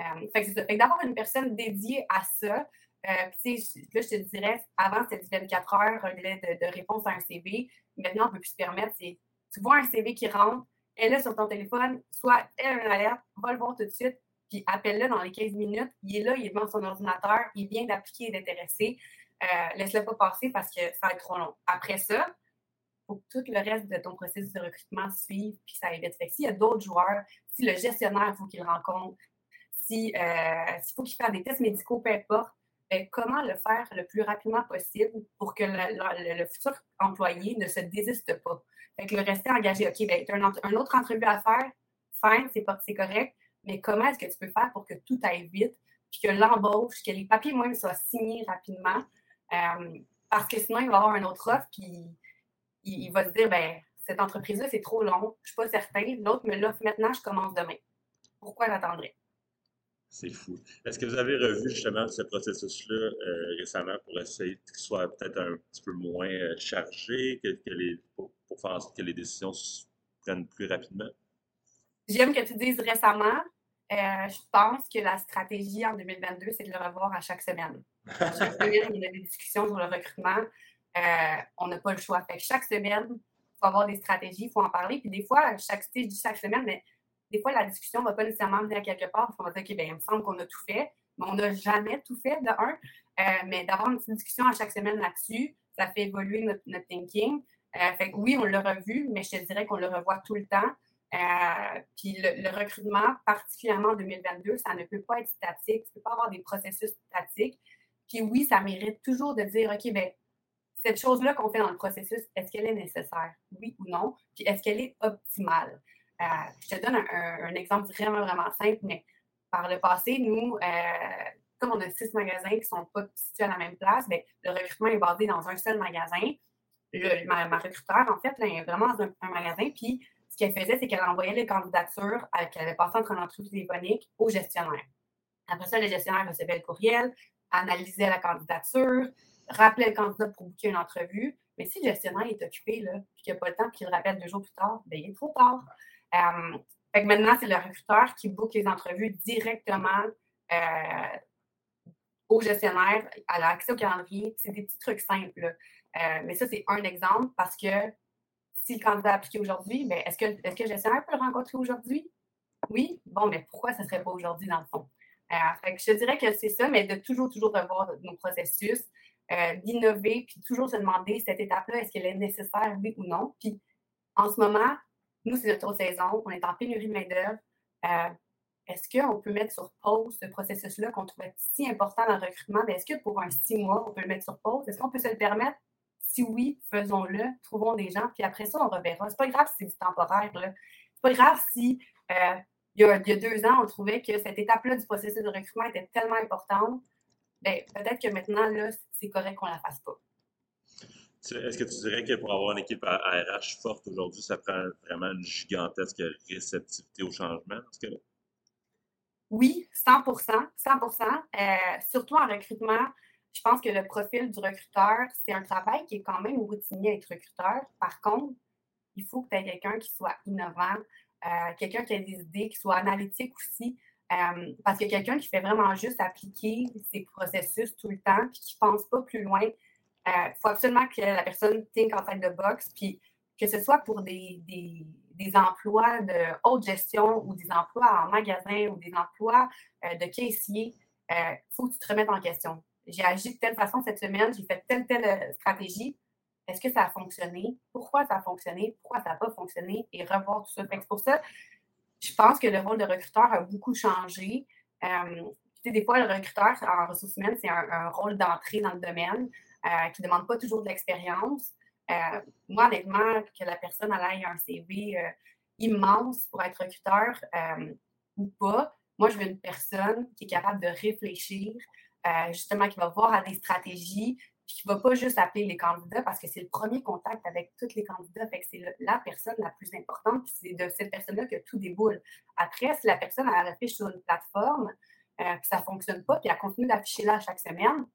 Euh, fait que d'avoir une personne dédiée à ça, euh, là, je te dirais, avant, c'était 24 heures, délai de, réponse à un CV. Maintenant, on ne peut plus se permettre. Tu vois un CV qui rentre, elle est sur ton téléphone, soit elle a une alerte, va le voir tout de suite, puis appelle-le dans les 15 minutes. Il est là, il est devant son ordinateur, il vient d'appliquer et d'intéressé. Euh, Laisse-le pas passer parce que ça va être trop long. Après ça, faut que tout le reste de ton processus de recrutement suive, puis ça évite. Fait s'il y a d'autres joueurs, si le gestionnaire, il faut qu'il rencontre, si, euh, s'il faut qu'il fasse des tests médicaux, peu importe, ben, comment le faire le plus rapidement possible pour que le, futur employé ne se désiste pas? Fait que le rester engagé, OK, ben, tu as un, autre entrevue à faire, fine, c'est correct, mais comment est-ce que tu peux faire pour que tout aille vite, puis que l'embauche, que les papiers même soient signés rapidement, euh, parce que sinon, il va y avoir un autre offre, puis il, va se dire, ben cette entreprise-là, c'est trop long, je ne suis pas certain. L'autre me l'offre maintenant, je commence demain. Pourquoi j'attendrai? C'est fou. Est-ce que vous avez revu justement ce processus-là euh, récemment pour essayer qu'il soit peut-être un petit peu moins euh, chargé, que, les, pour, faire en sorte que les décisions se prennent plus rapidement? J'aime que tu dises récemment. Euh, je pense que la stratégie en 2022, c'est de le revoir à chaque semaine. chaque <laughs> semaine, y a des discussions sur le recrutement. on n'a pas le choix. Fait chaque semaine, il faut avoir des stratégies, il faut en parler. Puis des fois, chaque, je dis chaque semaine, mais des fois, la discussion ne va pas nécessairement venir à quelque part qu'on va dire, OK, bien, il me semble qu'on a tout fait, mais on n'a jamais tout fait, de un. Euh, mais d'avoir une petite discussion à chaque semaine là-dessus, ça fait évoluer notre, thinking. Euh, fait que oui, on l'a revu, mais je te dirais qu'on le revoit tout le temps. Euh, puis le, recrutement, particulièrement en 2022, ça ne peut pas être statique. Tu ne peux pas avoir des processus statiques. Puis oui, ça mérite toujours de dire, OK, bien, cette chose-là qu'on fait dans le processus, est-ce qu'elle est nécessaire? Oui ou non? Puis est-ce qu'elle est optimale? Euh, je te donne un, exemple vraiment, vraiment simple, mais par le passé, nous, euh, comme on a six magasins qui ne sont pas situés à la même place, bien, le recrutement est basé dans un seul magasin. Le, ma, recruteur, en fait, là, est vraiment dans un, magasin. Puis, ce qu'elle faisait, c'est qu'elle envoyait les candidatures qu'elle avait passées entre entreprise téléphonique au gestionnaire. Après ça, le gestionnaire recevait le courriel, analysait la candidature, rappelait le candidat pour booker une entrevue. Mais si le gestionnaire est occupé, là, puis qu'il n'a pas le temps, qu'il le rappelle deux jours plus tard, bien, il est trop tard. Euh, fait que maintenant, c'est le recruteur qui book les entrevues directement euh, au gestionnaire, à l'accès au calendrier. C'est des petits trucs simples. Euh, mais ça, c'est un exemple parce que si le candidat a appliqué aujourd'hui, ben, est-ce que, est que le gestionnaire peut le rencontrer aujourd'hui? Oui? Bon, mais pourquoi ce ne serait pas aujourd'hui dans le fond? que je dirais que c'est ça, mais de toujours, toujours revoir nos processus, d'innover, puis toujours se demander cette étape-là, est-ce qu'elle est nécessaire, oui ou non? Puis en ce moment, nous, c'est notre saison, on est en pénurie de main-d'œuvre. Euh, est-ce qu'on peut mettre sur pause ce processus-là qu'on trouvait si important dans le recrutement? Est-ce que pour un six mois, on peut le mettre sur pause? Est-ce qu'on peut se le permettre? Si oui, faisons-le, trouvons des gens, puis après ça, on reverra. C'est pas grave si c'est du temporaire. C'est pas grave si euh, il, y a, deux ans, on trouvait que cette étape-là du processus de recrutement était tellement importante. Ben, peut-être que maintenant, là, c'est correct qu'on ne la fasse pas. Est-ce que tu dirais que pour avoir une équipe à, RH forte aujourd'hui, ça prend vraiment une gigantesque réceptivité au changement dans ce cas-là? Oui, 100% 100% euh, Surtout en recrutement, je pense que le profil du recruteur, c'est un travail qui est quand même routinier avec recruteur. Par contre, il faut que tu aies quelqu'un qui soit innovant, euh, quelqu'un qui a des idées, qui soit analytique aussi. Euh, parce que quelqu'un qui fait vraiment juste appliquer ses processus tout le temps, puis qui ne pense pas plus loin, il euh, faut absolument que la personne think en de box, puis que ce soit pour des, emplois de haute gestion ou des emplois en magasin ou des emplois de caissier, il faut que tu te remettes en question. J'ai agi de telle façon cette semaine, j'ai fait telle, telle stratégie. Est-ce que ça a fonctionné? Pourquoi ça a fonctionné? Pourquoi ça n'a pas fonctionné? Et revoir tout ça. C'est pour ça, je pense que le rôle de recruteur a beaucoup changé. des fois, le recruteur en ressources humaines, c'est un rôle d'entrée dans le domaine. Euh, qui ne demandent pas toujours de l'expérience. Euh, moi, honnêtement, que la personne ait un CV euh, immense pour être recruteur ou pas, moi, je veux une personne qui est capable de réfléchir, justement, qui va voir à des stratégies, puis qui ne va pas juste appeler les candidats parce que c'est le premier contact avec tous les candidats. Fait que c'est la personne la plus importante, puis c'est de cette personne-là que tout déboule. Après, si la personne elle affiche sur une plateforme, puis ça ne fonctionne pas, puis elle continue d'afficher là chaque semaine,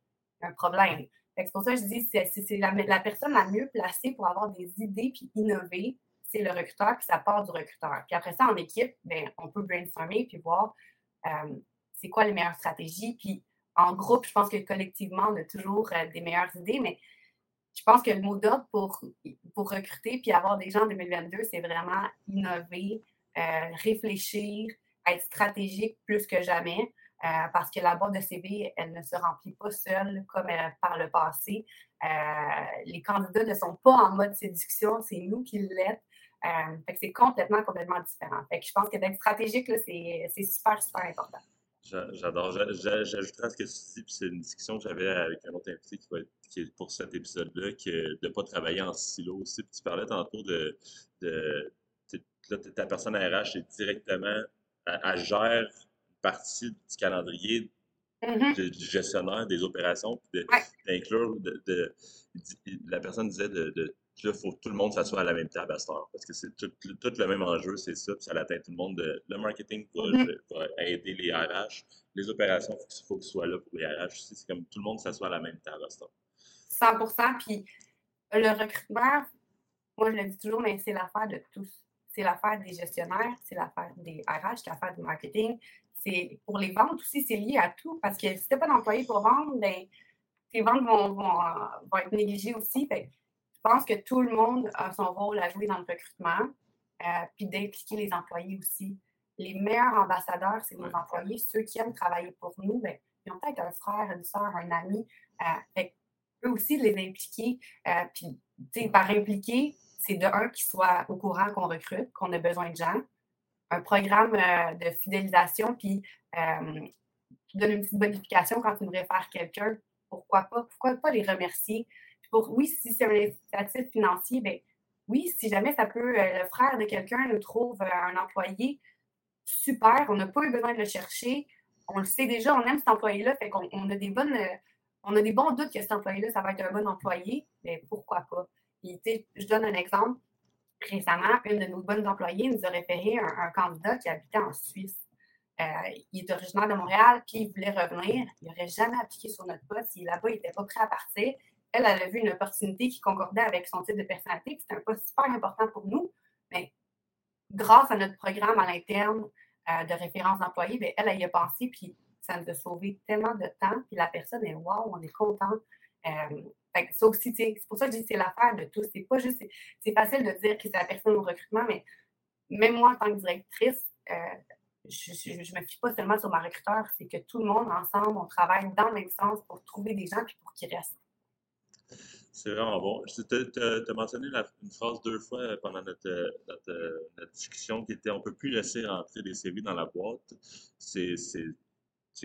un problème. C'est pour ça que je dis c'est la, la, personne la mieux placée pour avoir des idées puis innover, c'est le recruteur, puis ça part du recruteur. Puis après ça, en équipe, ben, on peut brainstormer puis voir euh, c'est quoi les meilleures stratégies. Puis en groupe, je pense que collectivement, on a toujours euh, des meilleures idées, mais je pense que le mot d'ordre pour, pour recruter puis avoir des gens en 2022, c'est vraiment innover, euh, réfléchir, être stratégique plus que jamais. Euh, parce que la boîte de CV, elle ne se remplit pas seule comme par le passé. Les candidats ne sont pas en mode séduction, c'est nous qui que c'est complètement, complètement différent. Je pense que d'être stratégique, c'est super, super important. J'adore. J'ajouterais à ce que tu dis, puis c'est une discussion que j'avais avec un autre invité qui, va être, qui est pour cet épisode-là, de ne pas travailler en silo aussi. Puis tu parlais tantôt de, de, ta personne RH est directement, à elle gère partie du calendrier Mm-hmm. du gestionnaire des opérations, d'inclure, de, la personne disait de, de il faut que tout le monde s'assoie à la même table à cette heure, parce que c'est tout, le même enjeu, c'est ça, puis ça atteint tout le monde. le marketing mm-hmm. va, aider les RH, les opérations, il faut, que ce soit là pour les RH. C'est comme tout le monde s'assoit à la même table à cette heure. 100 puis le recrutement, moi je le dis toujours, mais c'est l'affaire de tous. C'est l'affaire des gestionnaires, c'est l'affaire des RH, c'est l'affaire du marketing, c'est pour les ventes aussi, c'est lié à tout. Parce que si tu n'as pas d'employé pour vendre, ben, tes ventes vont, vont, être négligées aussi. Pense que tout le monde a son rôle à jouer dans le recrutement, euh, puis d'impliquer les employés aussi. Les meilleurs ambassadeurs, c'est nos employés. Ceux qui aiment travailler pour nous, ben, ils ont peut-être un frère, une soeur, un ami. Euh, eux aussi, les impliquer. Euh, puis, par impliquer, c'est de un qui soit au courant qu'on recrute, qu'on a besoin de gens un programme euh, de fidélisation, puis euh, qui donne une petite bonification quand tu nous réfères quelqu'un, pourquoi pas? Pourquoi pas les remercier? Pour, oui, si c'est un incitatif financier, bien, oui, si jamais ça peut, euh, le frère de quelqu'un nous trouve un employé, super, on n'a pas eu besoin de le chercher, on le sait déjà, on aime cet employé-là, fait qu'on on a des bonnes, on a des bons doutes que cet employé-là, ça va être un bon employé, mais pourquoi pas? je donne un exemple récemment, une de nos bonnes employées nous a référé un, candidat qui habitait en Suisse. Euh, il est originaire de Montréal, puis il voulait revenir. Il n'aurait jamais appliqué sur notre poste. Il là-bas, il n'était pas prêt à partir. Elle, elle a vu une opportunité qui concordait avec son type de personnalité. C'était un poste super important pour nous. Mais grâce à notre programme à l'interne euh, de référence d'employés, ben, elle, elle y a pensé, puis ça nous a sauvé tellement de temps. Puis la personne est wow, on est content. Euh, ça aussi, c'est pour ça que je dis c'est l'affaire de tous. C'est pas juste, c'est facile de dire que c'est la personne au recrutement, mais même moi, en tant que directrice, euh, je ne me fie pas seulement sur ma recruteur, c'est que tout le monde, ensemble, on travaille dans le même sens pour trouver des gens et pour qu'ils restent. C'est vraiment bon. Tu as, mentionné une phrase deux fois pendant notre, notre, discussion qui était on ne peut plus laisser rentrer des CV dans la boîte. C'est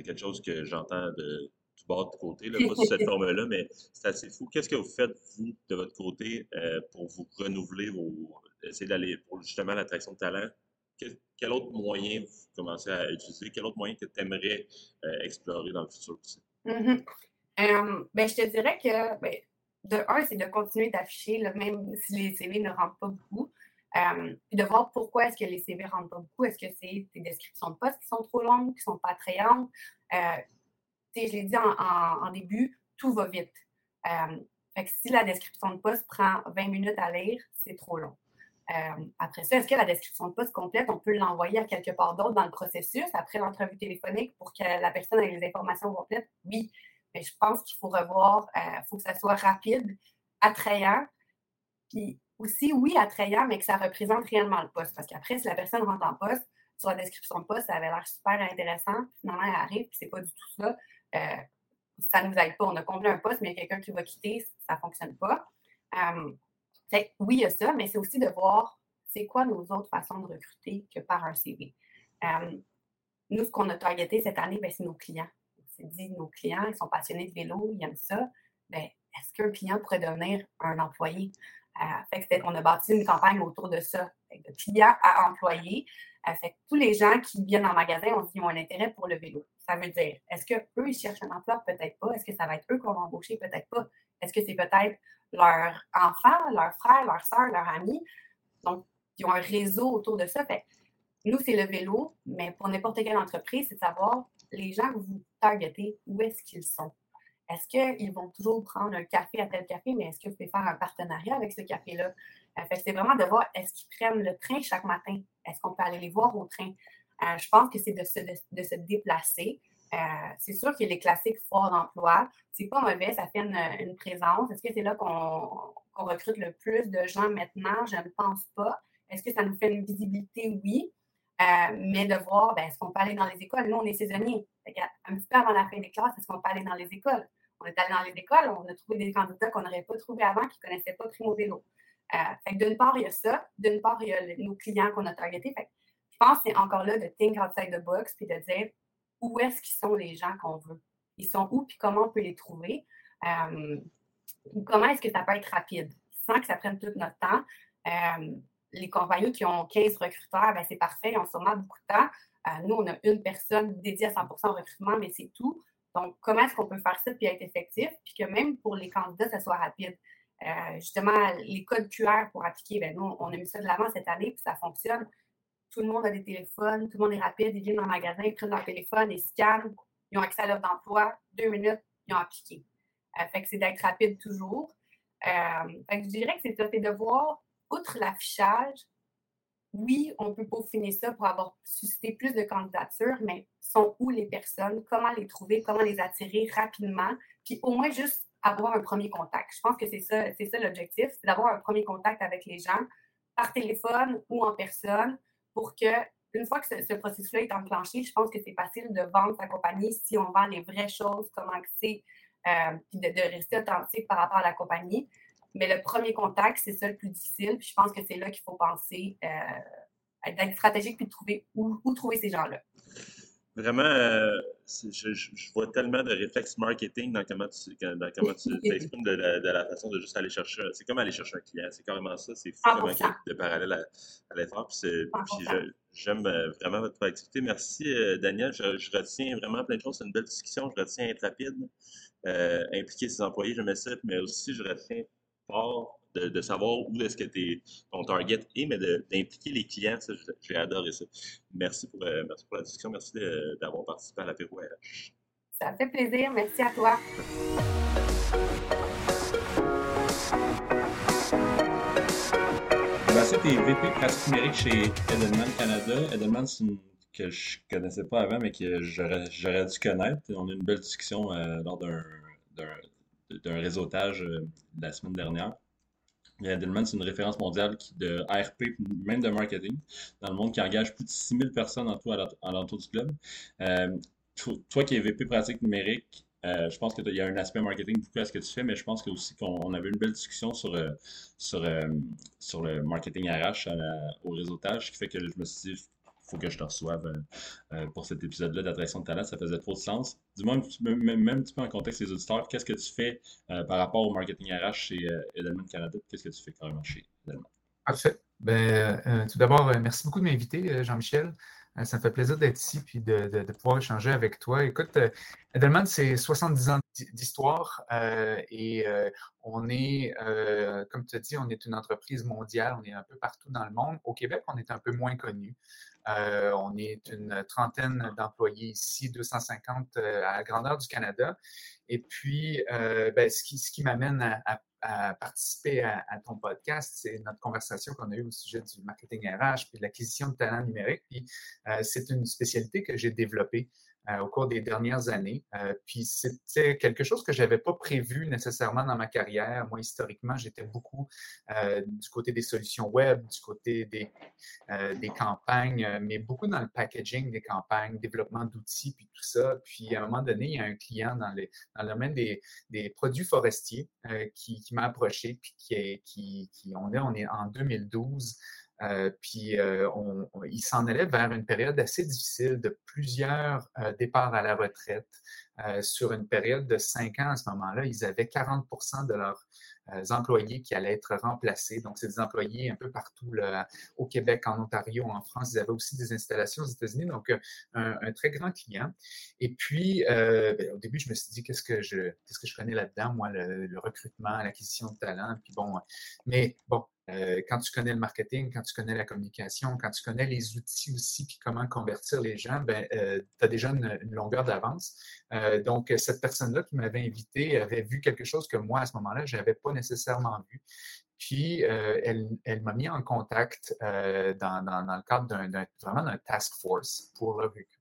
quelque chose que j'entends de bord de côté, là, pas sous cette <laughs> forme-là, mais c'est assez fou. Qu'est-ce que vous faites, vous, de votre côté, euh, pour vous renouveler, vos, essayer d'aller pour justement l'attraction de talent? Quel, autre moyen vous commencez à utiliser? Quel autre moyen que tu aimerais euh, explorer dans le futur aussi? Mm-hmm. ben, je te dirais que, ben, de un, c'est de continuer d'afficher, même si les CV ne rentrent pas beaucoup. de voir pourquoi est-ce que les CV ne rentrent pas beaucoup. Est-ce que c'est des descriptions de postes qui sont trop longues, qui ne sont pas attrayantes? Euh, je l'ai dit en, début, tout va vite. Euh, si la description de poste prend 20 minutes à lire, c'est trop long. Euh, après ça, est-ce que la description de poste complète, on peut l'envoyer à quelque part d'autre dans le processus après l'entrevue téléphonique pour que la personne ait les informations complètes? Oui, mais je pense qu'il faut revoir, il euh, faut que ça soit rapide, attrayant, puis aussi, oui, attrayant, mais que ça représente réellement le poste. Parce qu'après, si la personne rentre en poste, sur la description de poste, ça avait l'air super intéressant, finalement, elle arrive, puis c'est pas du tout ça. Euh, ça nous aide pas. On a comblé un poste, mais quelqu'un qui va quitter, ça ne fonctionne pas. Euh, oui, il y a ça, mais c'est aussi de voir c'est quoi nos autres façons de recruter que par un CV. Euh, nous, ce qu'on a targeté cette année, ben, c'est nos clients. S'est dit, nos clients, ils sont passionnés de vélo, ils aiment ça. Ben, est-ce qu'un client pourrait devenir un employé? fait on a bâti une campagne autour de ça, de client à employé. fait tous les gens qui viennent en magasin, on dit, ont un intérêt pour le vélo. Ça veut dire, est-ce qu'eux, ils cherchent un emploi? Peut-être pas. Est-ce que ça va être eux qu'on va embaucher? Peut-être pas. Est-ce que c'est peut-être leur enfant, leur frère, leur soeur, leur ami? Donc, ils ont un réseau autour de ça. Fait, nous, c'est le vélo, mais pour n'importe quelle entreprise, c'est de savoir les gens que vous targetez, où est-ce qu'ils sont? Est-ce qu'ils vont toujours prendre un café à tel café, mais est-ce que vous pouvez faire un partenariat avec ce café-là? Euh, c'est vraiment de voir est-ce qu'ils prennent le train chaque matin? Est-ce qu'on peut aller les voir au train? Euh, je pense que c'est de se, déplacer. Euh, c'est sûr a les classiques foires d'emploi. C'est pas mauvais, ça fait une, présence. Est-ce que c'est là qu'on recrute le plus de gens maintenant? Je ne pense pas. Est-ce que ça nous fait une visibilité? Oui. Euh, mais de voir, ben, est-ce qu'on peut aller dans les écoles? Nous, on est saisonniers. Un petit peu avant la fin des classes, est-ce qu'on peut aller dans les écoles? On est allé dans les écoles, on a trouvé des candidats qu'on n'aurait pas trouvés avant, qui ne connaissaient pas Primo Vélo. fait d'une part, il y a ça. D'une part, il y a nos clients qu'on a targetés. Fait je pense que c'est encore là de think outside the box puis de dire où est-ce qu'ils sont les gens qu'on veut? Ils sont où puis comment on peut les trouver? Euh, comment est-ce que ça peut être rapide? Sans que ça prenne tout notre temps. Les compagnies qui ont 15 recruteurs, ben c'est parfait, ils ont sûrement beaucoup de temps. Euh, nous, on a une personne dédiée à 100% au recrutement, mais c'est tout. Donc, comment est-ce qu'on peut faire ça puis être effectif, puis que même pour les candidats, ça soit rapide? Euh, justement, les codes QR pour appliquer, ben nous, on a mis ça de l'avant cette année, puis ça fonctionne. Tout le monde a des téléphones, tout le monde est rapide, ils viennent dans le magasin, ils prennent leur téléphone, ils scannent, ils ont accès à l'offre d'emploi, deux minutes, ils ont appliqué. Euh, fait que c'est d'être rapide toujours. Fait que je dirais que c'est de voir, outre l'affichage, oui, on peut peaufiner ça pour avoir suscité plus de candidatures, mais sont où les personnes, comment les trouver, comment les attirer rapidement, puis au moins juste avoir un premier contact. Je pense que c'est ça, c'est ça l'objectif, c'est d'avoir un premier contact avec les gens par téléphone ou en personne pour que, une fois que ce, processus-là est enclenché, je pense que c'est facile de vendre sa compagnie si on vend les vraies choses, comment c'est, euh, puis de, rester authentique par rapport à la compagnie. Mais le premier contact, c'est ça le plus difficile. Puis je pense que c'est là qu'il faut penser euh, d'être stratégique puis de trouver où, où trouver ces gens-là. Vraiment, euh, je, vois tellement de réflexes marketing dans comment tu dans comment tu <laughs> t'exprimes de, la façon de juste aller chercher. C'est comme aller chercher un client. C'est carrément ça. C'est vraiment de parallèle à, à l'effort. Puis, j'aime euh, vraiment votre activité. Merci, euh, Daniel. Je, retiens vraiment plein de choses. C'est une belle discussion. Je retiens être rapide, impliquer ses employés. Je mets ça, mais aussi je retiens fort de, savoir où est-ce que ton target est, mais d'impliquer les clients, ça, j'ai adoré ça. Merci pour, euh, merci pour la discussion, merci d'avoir participé à l'apéro RH. Ça fait plaisir, merci à toi. tu es VP pratique numérique chez Edelman Canada. Edelman, c'est une que je connaissais pas avant, mais que j'aurais dû connaître. On a eu une belle discussion euh, lors d'un réseautage euh, la semaine dernière. Edelman, c'est une référence mondiale de ARP, même de marketing, dans le monde qui engage plus de 6000 personnes en tout à l'entour du club. Euh, toi qui es VP pratique numérique, euh, je pense qu'il y a un aspect marketing beaucoup à ce que tu fais, mais je pense aussi qu'on avait une belle discussion sur, sur, sur le marketing RH au réseautage, ce qui fait que je me suis dit, faut que je te reçoive euh, euh, pour cet épisode-là d'attraction de talent. Ça faisait trop de sens. Dis-moi même, un petit peu en contexte des auditeurs, qu'est-ce que tu fais euh, par rapport au marketing RH chez Edelman Canada? Qu'est-ce que tu fais carrément chez Edelman? Parfait. Ben, tout d'abord, merci beaucoup de m'inviter, Jean-Michel. Ça me fait plaisir d'être ici et de, pouvoir échanger avec toi. Écoute, Edelman, c'est 70 ans d'histoire et on est, comme tu as dit, on est une entreprise mondiale. On est un peu partout dans le monde. Au Québec, on est un peu moins connu. Euh, on est une trentaine d'employés ici, 250 euh, à la grandeur du Canada. Et puis, euh, ben, ce qui, m'amène à, participer à, ton podcast, c'est notre conversation qu'on a eue au sujet du marketing RH puis de l'acquisition de talents numériques. Puis, c'est une spécialité que j'ai développée au cours des dernières années. Euh, puis c'était quelque chose que j'avais pas prévu nécessairement dans ma carrière. Moi, historiquement, j'étais beaucoup euh, du côté des solutions web, du côté des, campagnes, mais beaucoup dans le packaging des campagnes, développement d'outils, puis tout ça. Puis à un moment donné, il y a un client dans, les, dans le domaine des, produits forestiers qui, qui m'a approché, puis qui, est en 2012. Euh, puis euh, on, il s'en allait vers une période assez difficile de plusieurs euh, départs à la retraite. sur une période de cinq ans à ce moment-là, ils avaient 40 de leurs employés qui allaient être remplacés. Donc, c'est des employés un peu partout là, au Québec, en Ontario, en France. Ils avaient aussi des installations aux États-Unis, donc un, un, très grand client. Et puis, ben, au début, je me suis dit, qu'est-ce que je, qu'est-ce que je connais là-dedans, moi, le, le recrutement, l'acquisition de talent? Puis bon, mais bon, euh, quand tu connais le marketing, quand tu connais la communication, quand tu connais les outils aussi, puis comment convertir les gens, ben, euh, tu as déjà une, longueur d'avance. Euh, donc, cette personne-là qui m'avait invité avait vu quelque chose que moi, à ce moment-là, je n'avais pas nécessairement vu. Puis, elle, m'a mis en contact dans, dans, dans, le cadre d'un vraiment d'un task force pour le recrutement.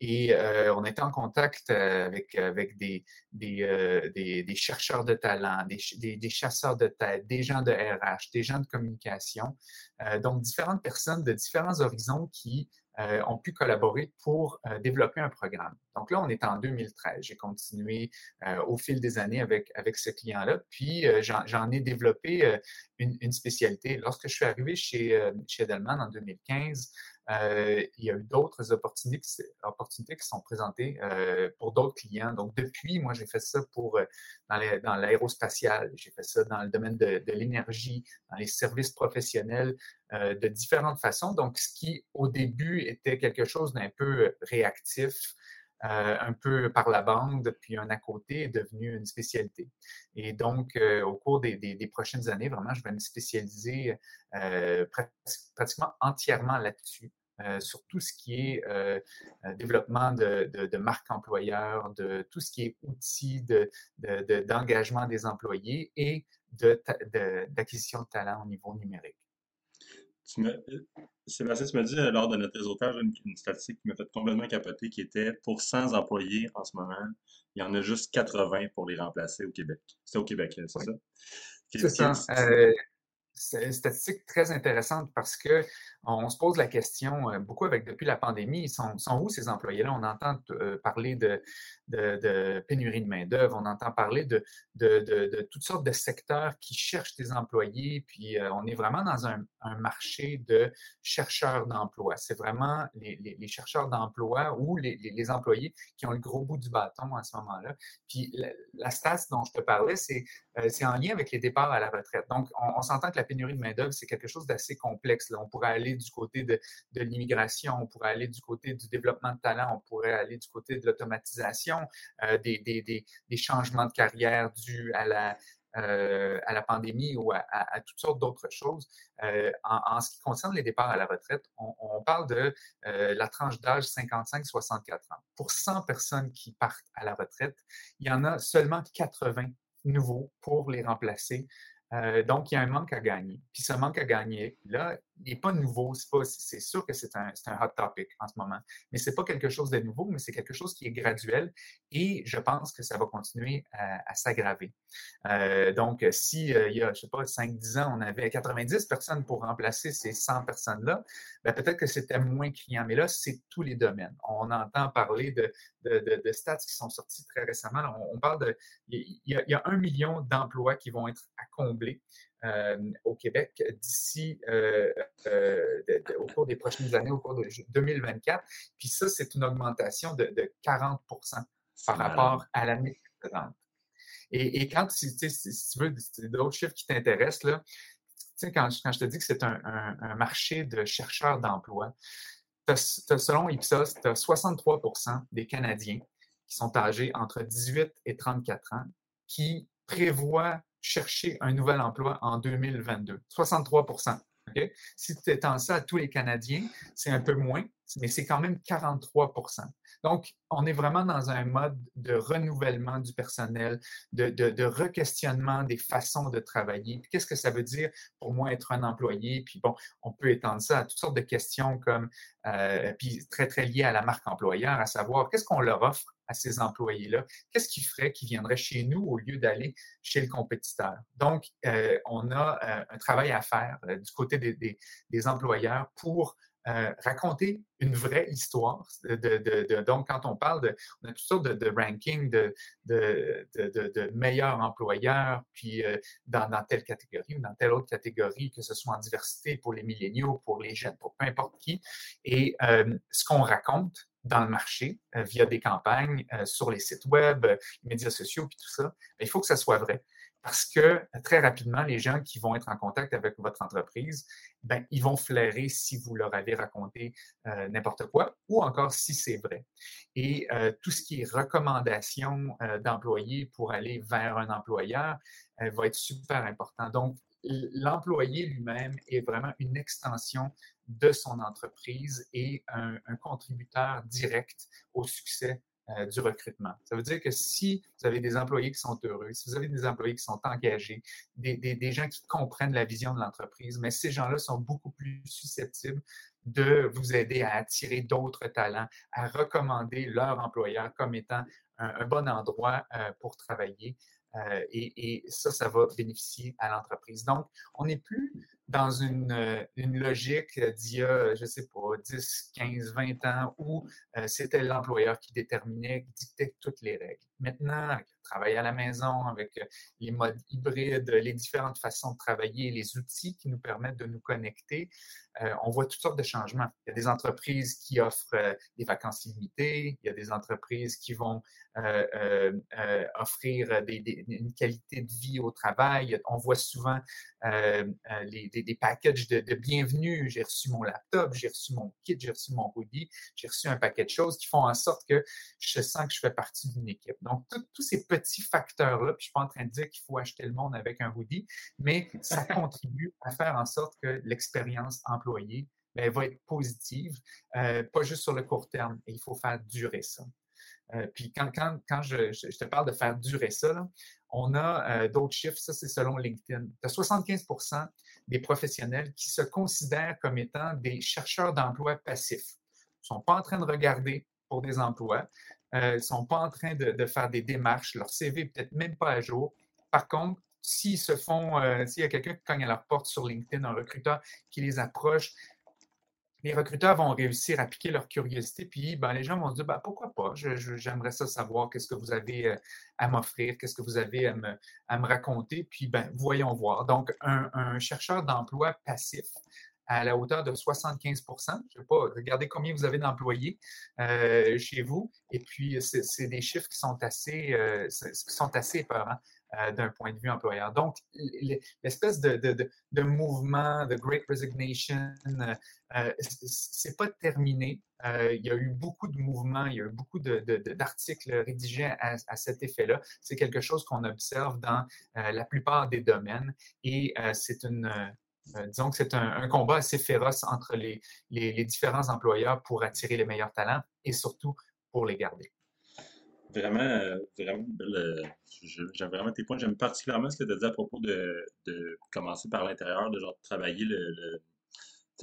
Et euh, on était en contact euh, avec, avec euh, des, des chercheurs de talent, des, des, chasseurs de tête, des gens de RH, des gens de communication. donc, différentes personnes de différents horizons qui ont pu collaborer pour développer un programme. Donc là, on est en 2013. J'ai continué au fil des années avec, avec ce client-là. Puis, j'en ai développé une, une, spécialité. Lorsque je suis arrivé chez, chez Edelman en 2015, euh, il y a eu d'autres opportunités, opportunités, qui sont présentées euh, pour d'autres clients. Donc, depuis, moi, j'ai fait ça pour euh, dans l'aérospatial, j'ai fait ça dans le domaine de, l'énergie, dans les services professionnels, de différentes façons. Donc, ce qui, au début, était quelque chose d'un peu réactif, un peu par la bande, puis un à côté est devenu une spécialité. Et donc, au cours des, des, prochaines années, vraiment, je vais me spécialiser pratiquement entièrement là-dessus. Euh, sur tout ce qui est euh, euh, développement de, de, de marque employeur, de tout ce qui est outils d'engagement des employés et d'acquisition de, talent au niveau numérique. Sébastien, tu m'as dit lors de notre réseautage une, statistique qui m'a fait complètement capoter qui était pour 100 employés en ce moment, il y en a juste 80 pour les remplacer au Québec. C'est au Québec, c'est ça? C'est ça c'est une statistique très intéressante parce que on se pose la question euh, beaucoup avec depuis la pandémie, sont, sont où ces employés-là? On entend euh, parler de, pénurie de main-d'œuvre, on entend parler de, toutes sortes de secteurs qui cherchent des employés, puis euh, on est vraiment dans un, marché de chercheurs d'emploi. C'est vraiment les, chercheurs d'emploi ou les, employés qui ont le gros bout du bâton à ce moment-là. Puis la, la dont je te parlais, c'est en lien avec les départs à la retraite. Donc, on, s'entend que la pénurie de main-d'œuvre, c'est quelque chose d'assez complexe. On pourrait aller du côté de, l'immigration, on pourrait aller du côté du développement de talent, on pourrait aller du côté de l'automatisation, euh, des, changements de carrière dus à la, euh, pandémie ou à, toutes sortes d'autres choses. Euh, en, ce qui concerne les départs à la retraite, on, parle de la tranche d'âge 55-64 ans. Pour 100 personnes qui partent à la retraite, il y en a seulement 80 nouveaux pour les remplacer donc, il y a un manque à gagner. Puis ce manque à gagner, là, n'est pas nouveau. C'est sûr que c'est un, hot topic en ce moment. Mais ce n'est pas quelque chose de nouveau, mais c'est quelque chose qui est graduel et je pense que ça va continuer à, s'aggraver. Euh, donc, si euh, il y a, je sais pas, 5-10 ans, on avait 90 personnes pour remplacer ces 100 personnes-là, ben, peut-être que c'était moins criant. Mais là, c'est tous les domaines. On entend parler de, stats qui sont sortis très récemment. On, parle de, il y, a, il y a un million d'emplois qui vont être à combler au Québec d'ici euh, euh, au cours des prochaines années, au cours de 2024. Puis ça, c'est une augmentation de, 40 par rapport à l'année précédente. Et, quand si, tu veux d'autres chiffres qui t'intéressent, là, quand, quand je te dis que c'est un, marché de chercheurs d'emploi, selon Ipsos, tu as 63 des Canadiens qui sont âgés entre 18 et 34 ans qui prévoient chercher un nouvel emploi en 2022. 63% Si tu étends ça à tous les Canadiens, c'est un peu moins, mais c'est quand même 43 Donc, on est vraiment dans un mode de renouvellement du personnel, de, re-questionnement des façons de travailler. Qu'est-ce que ça veut dire pour moi être un employé? Puis bon, on peut étendre ça à toutes sortes de questions comme, euh, puis très, très liées à la marque employeur, à savoir qu'est-ce qu'on leur offre à ces employés-là? Qu'est-ce qui ferait qu'ils viendraient chez nous au lieu d'aller chez le compétiteur? Donc, euh, on a euh, un travail à faire du côté des employeurs pour raconter une vraie histoire. Donc, quand on parle de, on a toutes sortes de, rankings de, meilleurs employeurs, puis dans, dans, telle catégorie ou dans telle autre catégorie, que ce soit en diversité pour les milléniaux, pour les jeunes, pour peu importe qui. Et ce qu'on raconte, dans le marché euh, via des campagnes euh, sur les sites web, euh, les médias sociaux, puis tout ça, ben, il faut que ça soit vrai. Parce que très rapidement, les gens qui vont être en contact avec votre entreprise, ben, ils vont flairer si vous leur avez raconté n'importe quoi ou encore si c'est vrai. Et tout ce qui est recommandation d'employés pour aller vers un employeur va être super important. Donc, l'employé lui-même est vraiment une extension de son entreprise et un, contributeur direct au succès euh, du recrutement. Ça veut dire que si vous avez des employés qui sont heureux, si vous avez des employés qui sont engagés, des, gens qui comprennent la vision de l'entreprise, mais ces gens-là sont beaucoup plus susceptibles de vous aider à attirer d'autres talents, à recommander leur employeur comme étant un, bon endroit euh, pour travailler. Euh, et, ça, ça va bénéficier à l'entreprise. Donc, on n'est plus dans une, euh, une logique d'il y a, je sais pas, 10, 15, 20 ans où euh, c'était l'employeur qui déterminait, qui dictait toutes les règles. maintenant, avec le travail à la maison, avec euh, les modes hybrides, les différentes façons de travailler, les outils qui nous permettent de nous connecter, on voit toutes sortes de changements. Il y a des entreprises qui offrent des vacances illimitées, il y a des entreprises qui vont offrir une qualité de vie au travail. On voit souvent les, packages de, de bienvenue. J'ai reçu mon laptop, j'ai reçu mon kit, j'ai reçu mon hoodie, j'ai reçu un paquet de choses qui font en sorte que je sens que je fais partie d'une équipe. Donc, tous ces petits facteurs-là, puis je suis pas en train de dire qu'il faut acheter le monde avec un hoodie, mais ça <laughs> contribue à faire en sorte que l'expérience employée ben, va être positive, euh, pas juste sur le court terme, et il faut faire durer ça. Euh, puis quand, quand, quand je, je, te parle de faire durer ça, là, on a euh, d'autres chiffres, ça c'est selon LinkedIn. As 75 des professionnels qui se considèrent comme étant des chercheurs d'emploi passifs. Ils ne sont pas en train de regarder pour des emplois, euh, ils ne sont pas en train de, faire des démarches, leur CV peut-être même pas à jour. Par contre, s'ils se font, euh, s'il y a quelqu'un qui cogne à leur porte sur LinkedIn, un recruteur qui les approche, les recruteurs vont réussir à piquer leur curiosité, puis ben, les gens vont se dire ben, pourquoi pas, j'aimerais ça savoir qu'est-ce que vous avez euh, à m'offrir, qu'est-ce que vous avez à me, raconter, puis ben, voyons voir. Donc, un, chercheur d'emploi passif à la hauteur de 75% Je ne sais pas, regardez combien vous avez d'employés euh, chez vous. Et puis, c'est des chiffres qui sont assez, euh, qui sont assez épeurants euh, d'un point de vue employeur. Donc, l'espèce de, de, de, mouvement, de Great Resignation, euh, c'est pas terminé. il y a eu beaucoup de mouvements, il y a eu beaucoup d'articles rédigés à, à cet effet-là. C'est quelque chose qu'on observe dans la plupart des domaines et c'est une euh, disons que c'est un, combat assez féroce entre les, différents employeurs pour attirer les meilleurs talents et surtout pour les garder. Vraiment, euh, vraiment, j'aime vraiment tes points. J'aime particulièrement ce que tu as dit à propos de, commencer par l'intérieur, de genre travailler le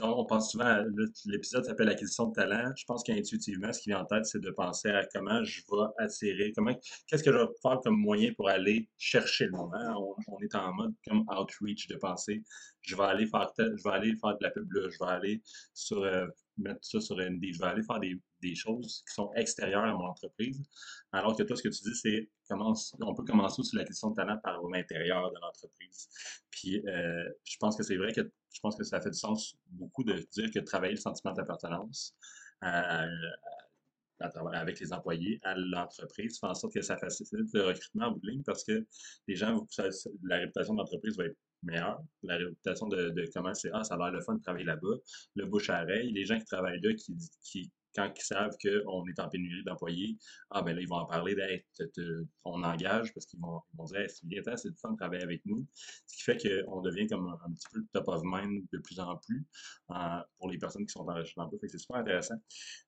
on pense souvent, l'épisode s'appelle acquisition de talent. Je pense qu'intuitivement, ce qui vient en tête, c'est de penser à comment je vais attirer, comment, qu'est-ce que je vais faire comme moyen pour aller chercher le moment. On, est en mode comme outreach de penser, je vais aller faire, je vais aller faire de la pub là, je vais aller sur, euh, mettre ça sur ND, je vais aller faire des, des choses qui sont extérieures à mon entreprise. Alors que toi, ce que tu dis, c'est commence, on peut commencer aussi la question de talent par l'intérieur de l'entreprise. Puis euh, je pense que c'est vrai que je pense que ça fait du sens beaucoup de dire que travailler le sentiment d'appartenance euh, avec les employés à l'entreprise fait en sorte que ça facilite le recrutement en bout de ligne parce que les gens, la réputation de l'entreprise va être meilleure. La réputation de, comment c'est Ah, ça a l'air le fun de travailler là-bas. Le bouche à oreille. Les gens qui travaillent là qui, qui quand ils savent qu'on est en pénurie d'employés, ah ben là, ils vont en parler on engage parce qu'ils vont, dire c'est bien c'est du fun de travailler avec nous. Ce qui fait qu'on devient comme un, petit peu top of mind de plus en plus pour les personnes qui sont en recherche d'emploi. c'est super intéressant.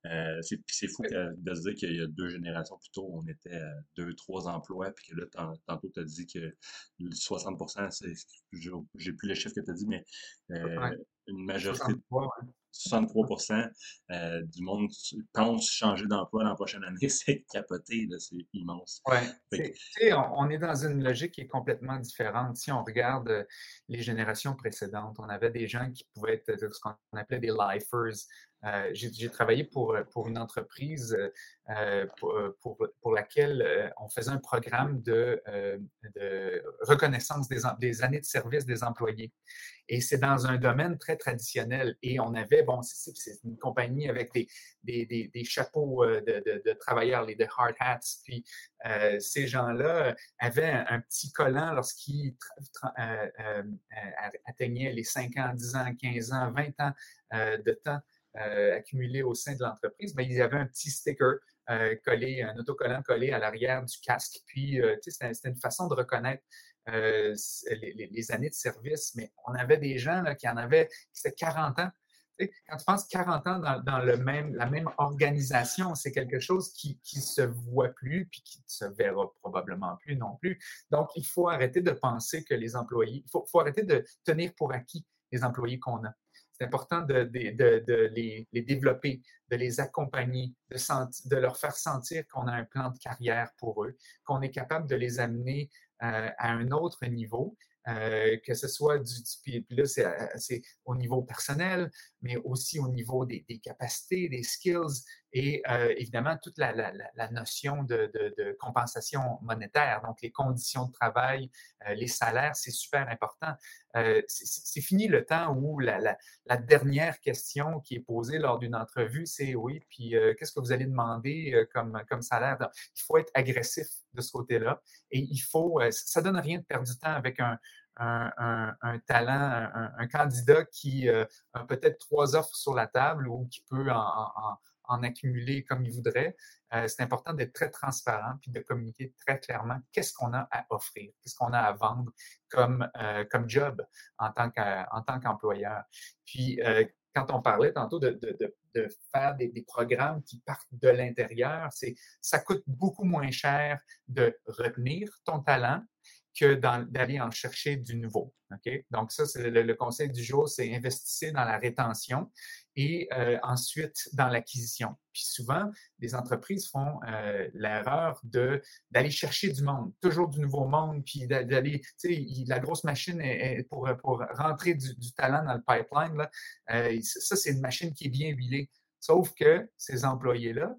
Euh, c'est fou de se dire qu'il y a deux générations plus tôt, on était à deux, trois emplois, puis que là, tantôt, tu as dit que 60% j'ai plus le chiffre que tu as dit, mais euh, une majorité. 63 euh, du monde pense changer d'emploi l'an prochaine année. <laughs> C'est capoté, c'est immense. Oui. On, est dans une logique qui est complètement différente. Si on regarde euh, les générations précédentes, on avait des gens qui pouvaient être ce qu'on appelait des lifers, euh, j'ai travaillé pour, pour une entreprise euh, pour, pour, laquelle on faisait un programme de, de reconnaissance des, années de service des employés. Et c'est dans un domaine très traditionnel. Et on avait, bon, c'est une compagnie avec des, des, des, chapeaux de, de, travailleurs, les de hard hats. Puis ces gens-là avaient un, petit collant lorsqu'ils atteignaient les 5 ans, 10 ans, 15 ans, 20 ans de temps euh, accumulés au sein de l'entreprise, mais ils avaient un petit sticker euh, collé, un autocollant collé à l'arrière du casque. Puis, euh, c'était une façon de reconnaître les, années de service, mais on avait des gens là, qui en avaient, qui étaient 40 ans. quand tu penses 40 ans dans, le même, la même organisation, c'est quelque chose qui ne se voit plus puis qui ne se verra probablement plus non plus. Donc, il faut arrêter de penser que les employés, il faut arrêter de tenir pour acquis les employés qu'on a. C'est important de, les, développer, de les accompagner, de, leur faire sentir qu'on a un plan de carrière pour eux, qu'on est capable de les amener euh, à un autre niveau, euh, que ce soit du, puis, là c'est au niveau personnel, mais aussi au niveau des, capacités, des skills. et évidemment toute la, notion de, compensation monétaire, donc les conditions de travail, les salaires, c'est super important. c'est fini le temps où la, dernière question qui est posée lors d'une entrevue, c'est oui, puis qu'est-ce que vous allez demander comme, comme salaire? il faut être agressif de ce côté-là et il faut, ça donne rien de perdre du temps avec un, un, talent, un, candidat qui a peut-être trois offres sur la table ou qui peut en, accumuler comme il voudrait. Euh, c'est important d'être très transparent puis de communiquer très clairement qu'est-ce qu'on a à offrir, qu'est-ce qu'on a à vendre comme, euh, comme job en tant qu'employeur. Puis, euh, quand on parlait tantôt de, faire des, des, programmes qui partent de l'intérieur, c'est ça coûte beaucoup moins cher de retenir ton talent que d'aller en chercher du nouveau. Donc, ça, c'est le, conseil du jour, c'est investissez dans la rétention et euh, ensuite dans l'acquisition. Puis souvent, les entreprises font euh, l'erreur d'aller chercher du monde, toujours du nouveau monde, puis d'aller, tu sais, la grosse machine pour, pour rentrer du, talent dans le pipeline, là, euh, ça, c'est une machine qui est bien huilée. Sauf que ces employés-là,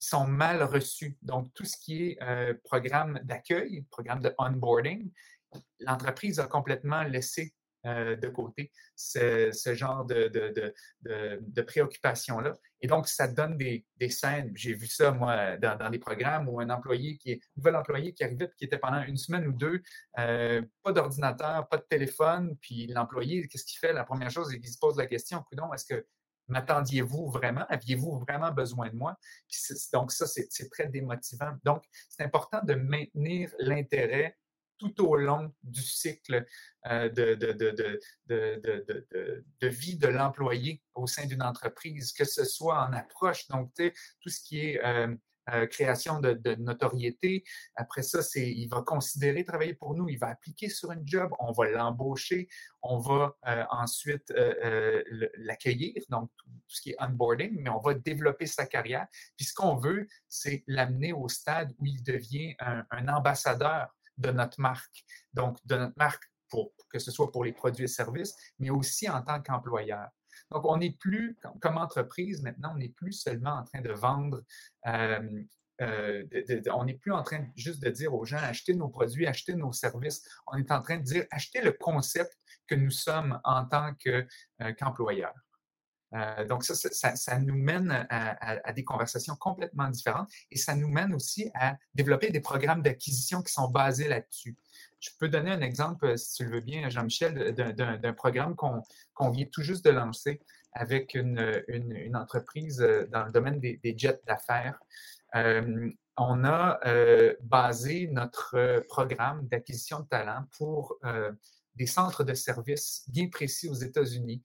sont mal reçus. Donc, tout ce qui est euh, programme d'accueil, programme de onboarding, l'entreprise a complètement laissé euh, de côté ce, genre de, préoccupation-là. Et donc, ça donne des, scènes. J'ai vu ça, moi, dans, des programmes où un employé qui est, un nouvel employé qui arrivait, qui était pendant une semaine ou deux, euh, pas d'ordinateur, pas de téléphone, puis l'employé, qu'est-ce qu'il fait? La première chose, qu'il se pose la question, est-ce que M'attendiez-vous vraiment? Aviez-vous vraiment besoin de moi? donc, ça, c'est très démotivant. Donc, c'est important de maintenir l'intérêt tout au long du cycle euh, de, de, vie de l'employé au sein d'une entreprise, que ce soit en approche, donc tout ce qui est euh, création de, notoriété. Après ça, c'est, il va considérer travailler pour nous, il va appliquer sur un job, on va l'embaucher, on va euh, ensuite euh, l'accueillir, donc tout, ce qui est onboarding, mais on va développer sa carrière. Puis ce qu'on veut, c'est l'amener au stade où il devient un, un ambassadeur de notre marque. Donc, de notre marque, pour, que ce soit pour les produits et services, mais aussi en tant qu'employeur. Donc, on n'est plus, comme entreprise maintenant, on n'est plus seulement en train de vendre euh, euh, on n'est plus en train juste de dire aux gens achetez nos produits, achetez nos services. On est en train de dire achetez le concept que nous sommes en tant euh, qu'employeurs. donc, ça, nous mène à, des conversations complètement différentes et ça nous mène aussi à développer des programmes d'acquisition qui sont basés là-dessus. Je peux donner un exemple, euh, si tu le veux bien, Jean-Michel, d'un programme qu'on vient tout juste de lancer avec une, entreprise euh, dans le domaine des, jets d'affaires. Euh, on a basé notre programme d'acquisition de talent pour des centres de services bien précis aux États-Unis.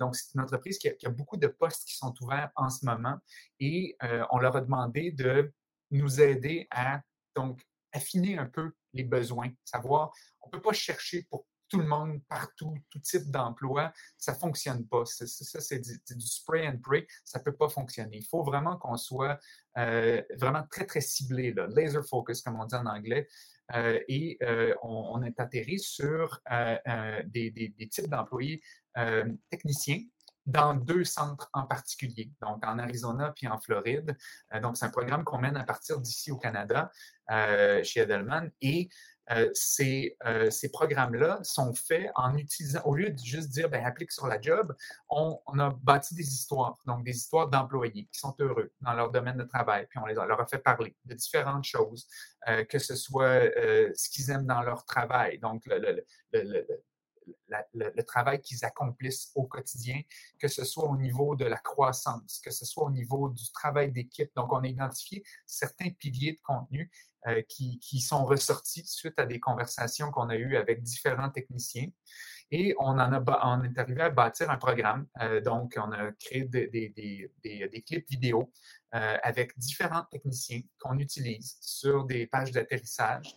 donc, c'est une entreprise qui a, qui a, beaucoup de postes qui sont ouverts en ce moment et on leur a demandé de nous aider à donc affiner un peu les besoins, savoir, on ne peut pas chercher pour tout le monde, partout, tout type d'emploi, ça ne fonctionne pas. Ça, c'est du, spray and pray, ça ne peut pas fonctionner. Il faut vraiment qu'on soit euh, vraiment très, très ciblé, laser focus, comme on dit en anglais. Euh, et euh, on, est atterri sur des, types d'employés techniciens dans deux centres en particulier, donc en Arizona puis en Floride. Euh, donc, c'est un programme qu'on mène à partir d'ici au Canada, euh, chez Edelman. Et euh, ces, ces programmes-là sont faits en utilisant, au lieu de juste dire, ben, applique sur la job, on, a bâti des histoires, donc des histoires d'employés qui sont heureux dans leur domaine de travail, puis on les leur a fait parler de différentes choses, que ce soit ce qu'ils aiment dans leur travail, donc le, travail qu'ils accomplissent au quotidien, que ce soit au niveau de la croissance, que ce soit au niveau du travail d'équipe. Donc, on a identifié certains piliers de contenu euh, qui, sont ressortis suite à des conversations qu'on a eues avec différents techniciens. Et on, en a, on est arrivé à bâtir un programme. Euh, donc, on a créé des, des, clips vidéo euh, avec différents techniciens qu'on utilise sur des pages d'atterrissage.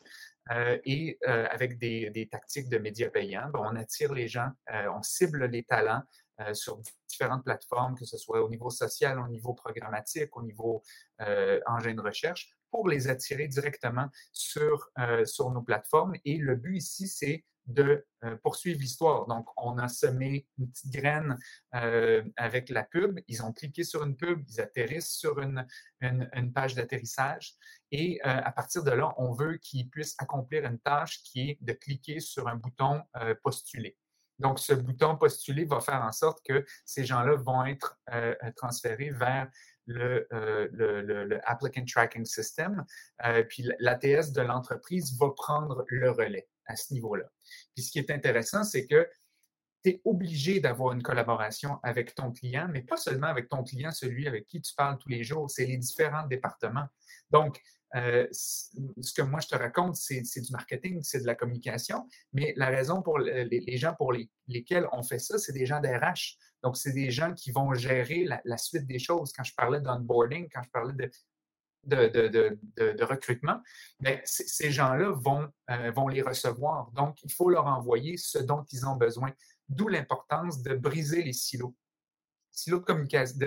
Euh, et euh, avec des, tactiques de médias payants, ben, on attire les gens, euh, on cible les talents sur différentes plateformes, que ce soit au niveau social, au niveau programmatique, au niveau engin de recherche, pour les attirer directement sur, sur nos plateformes. Et le but ici, c'est de poursuivre l'histoire. Donc, on a semé une petite graine avec la pub. Ils ont cliqué sur une pub, ils atterrissent sur une, une, page d'atterrissage. Et à partir de là, on veut qu'ils puissent accomplir une tâche qui est de cliquer sur un bouton postuler. Donc, ce bouton postuler va faire en sorte que ces gens-là vont être transférés vers le, le, Applicant Tracking System. puis l'ATS de l'entreprise va prendre le relais à ce niveau-là. Puis ce qui est intéressant, c'est que tu es obligé d'avoir une collaboration avec ton client, mais pas seulement avec ton client, celui avec qui tu parles tous les jours, c'est les différents départements. Donc, euh, ce que moi je te raconte, c'est du marketing, c'est de la communication, mais la raison pour les, gens pour lesquels on fait ça, c'est des gens d'RH. Donc, c'est des gens qui vont gérer la, suite des choses. Quand je parlais d'onboarding, quand je parlais de recrutement, mais ces gens-là vont, euh, vont les recevoir. Donc, il faut leur envoyer ce dont ils ont besoin. D'où l'importance de briser les silos. Silos de communication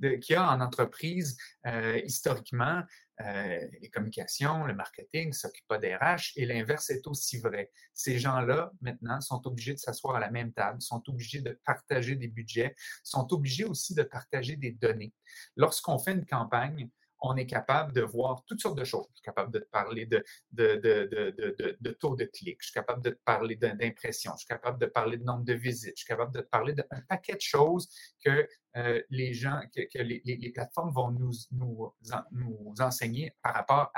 qu'il y a en entreprise euh, historiquement, euh, les communications, le marketing ne s'occupent pas des RH et l'inverse est aussi vrai. Ces gens-là, maintenant, sont obligés de s'asseoir à la même table, sont obligés de partager des budgets, sont obligés aussi de partager des données. Lorsqu'on fait une campagne, on est capable de voir toutes sortes de choses. Je suis capable de te parler de, de, de, taux de clic, je suis capable de te parler d'impression, je suis capable de parler de nombre de visites, je suis capable de te parler d'un paquet de choses que euh, les gens, que, les, plateformes vont nous, enseigner par rapport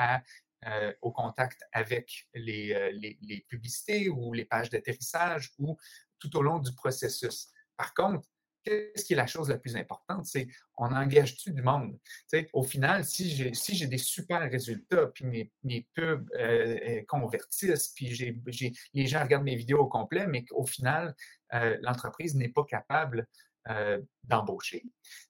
euh, au contact avec les, euh, les, les publicités ou les pages d'atterrissage ou tout au long du processus. Par contre, qu'est-ce qui est la chose la plus importante? C'est on engage-tu du monde? au final, si j'ai si des super résultats, puis mes, mes pubs euh, euh, convertissent, puis j'ai, les gens regardent mes vidéos au complet, mais qu'au final, euh, l'entreprise n'est pas capable euh, d'embaucher,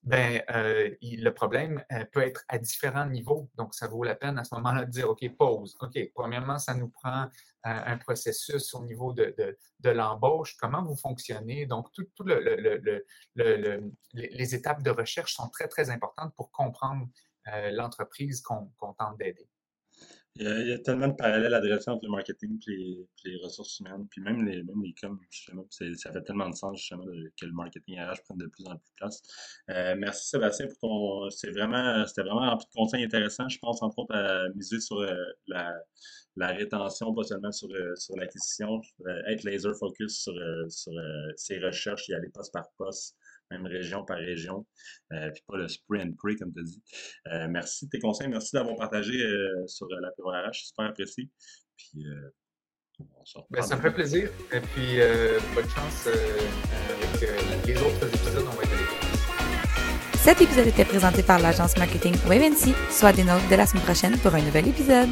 ben, euh, le problème euh, peut être à différents niveaux. Donc, ça vaut la peine à ce moment-là de dire, OK, pause. OK, premièrement, ça nous prend un processus au niveau de, de, l'embauche. Comment vous fonctionnez? Donc, tout, tout le, les étapes de recherche sont très, très importantes pour comprendre l'entreprise qu'on tente d'aider. Il y, a, tellement de parallèles à dresser entre le marketing et les, ressources humaines, puis même les, même les coms, justement, ça fait tellement de sens, justement, que le marketing RH prenne de plus en plus de place. Euh, merci Sébastien pour ton. C'était vraiment, vraiment rempli de conseils intéressants. Je pense, entre autres, à miser sur euh, la, la rétention, pas seulement sur, euh, sur l'acquisition, être laser focus sur, sur ses recherches, y aller poste par poste même région par région, euh, puis pas le spray and pray, comme tu as dit. Euh, merci de tes conseils, merci d'avoir partagé euh, sur la RH, super apprécié. Puis, ben, ça me fait plaisir. Et puis, bonne chance avec les autres épisodes. On va être Cet épisode était présenté par l'agence marketing WebNC. Soit des notes de la semaine prochaine pour un nouvel épisode.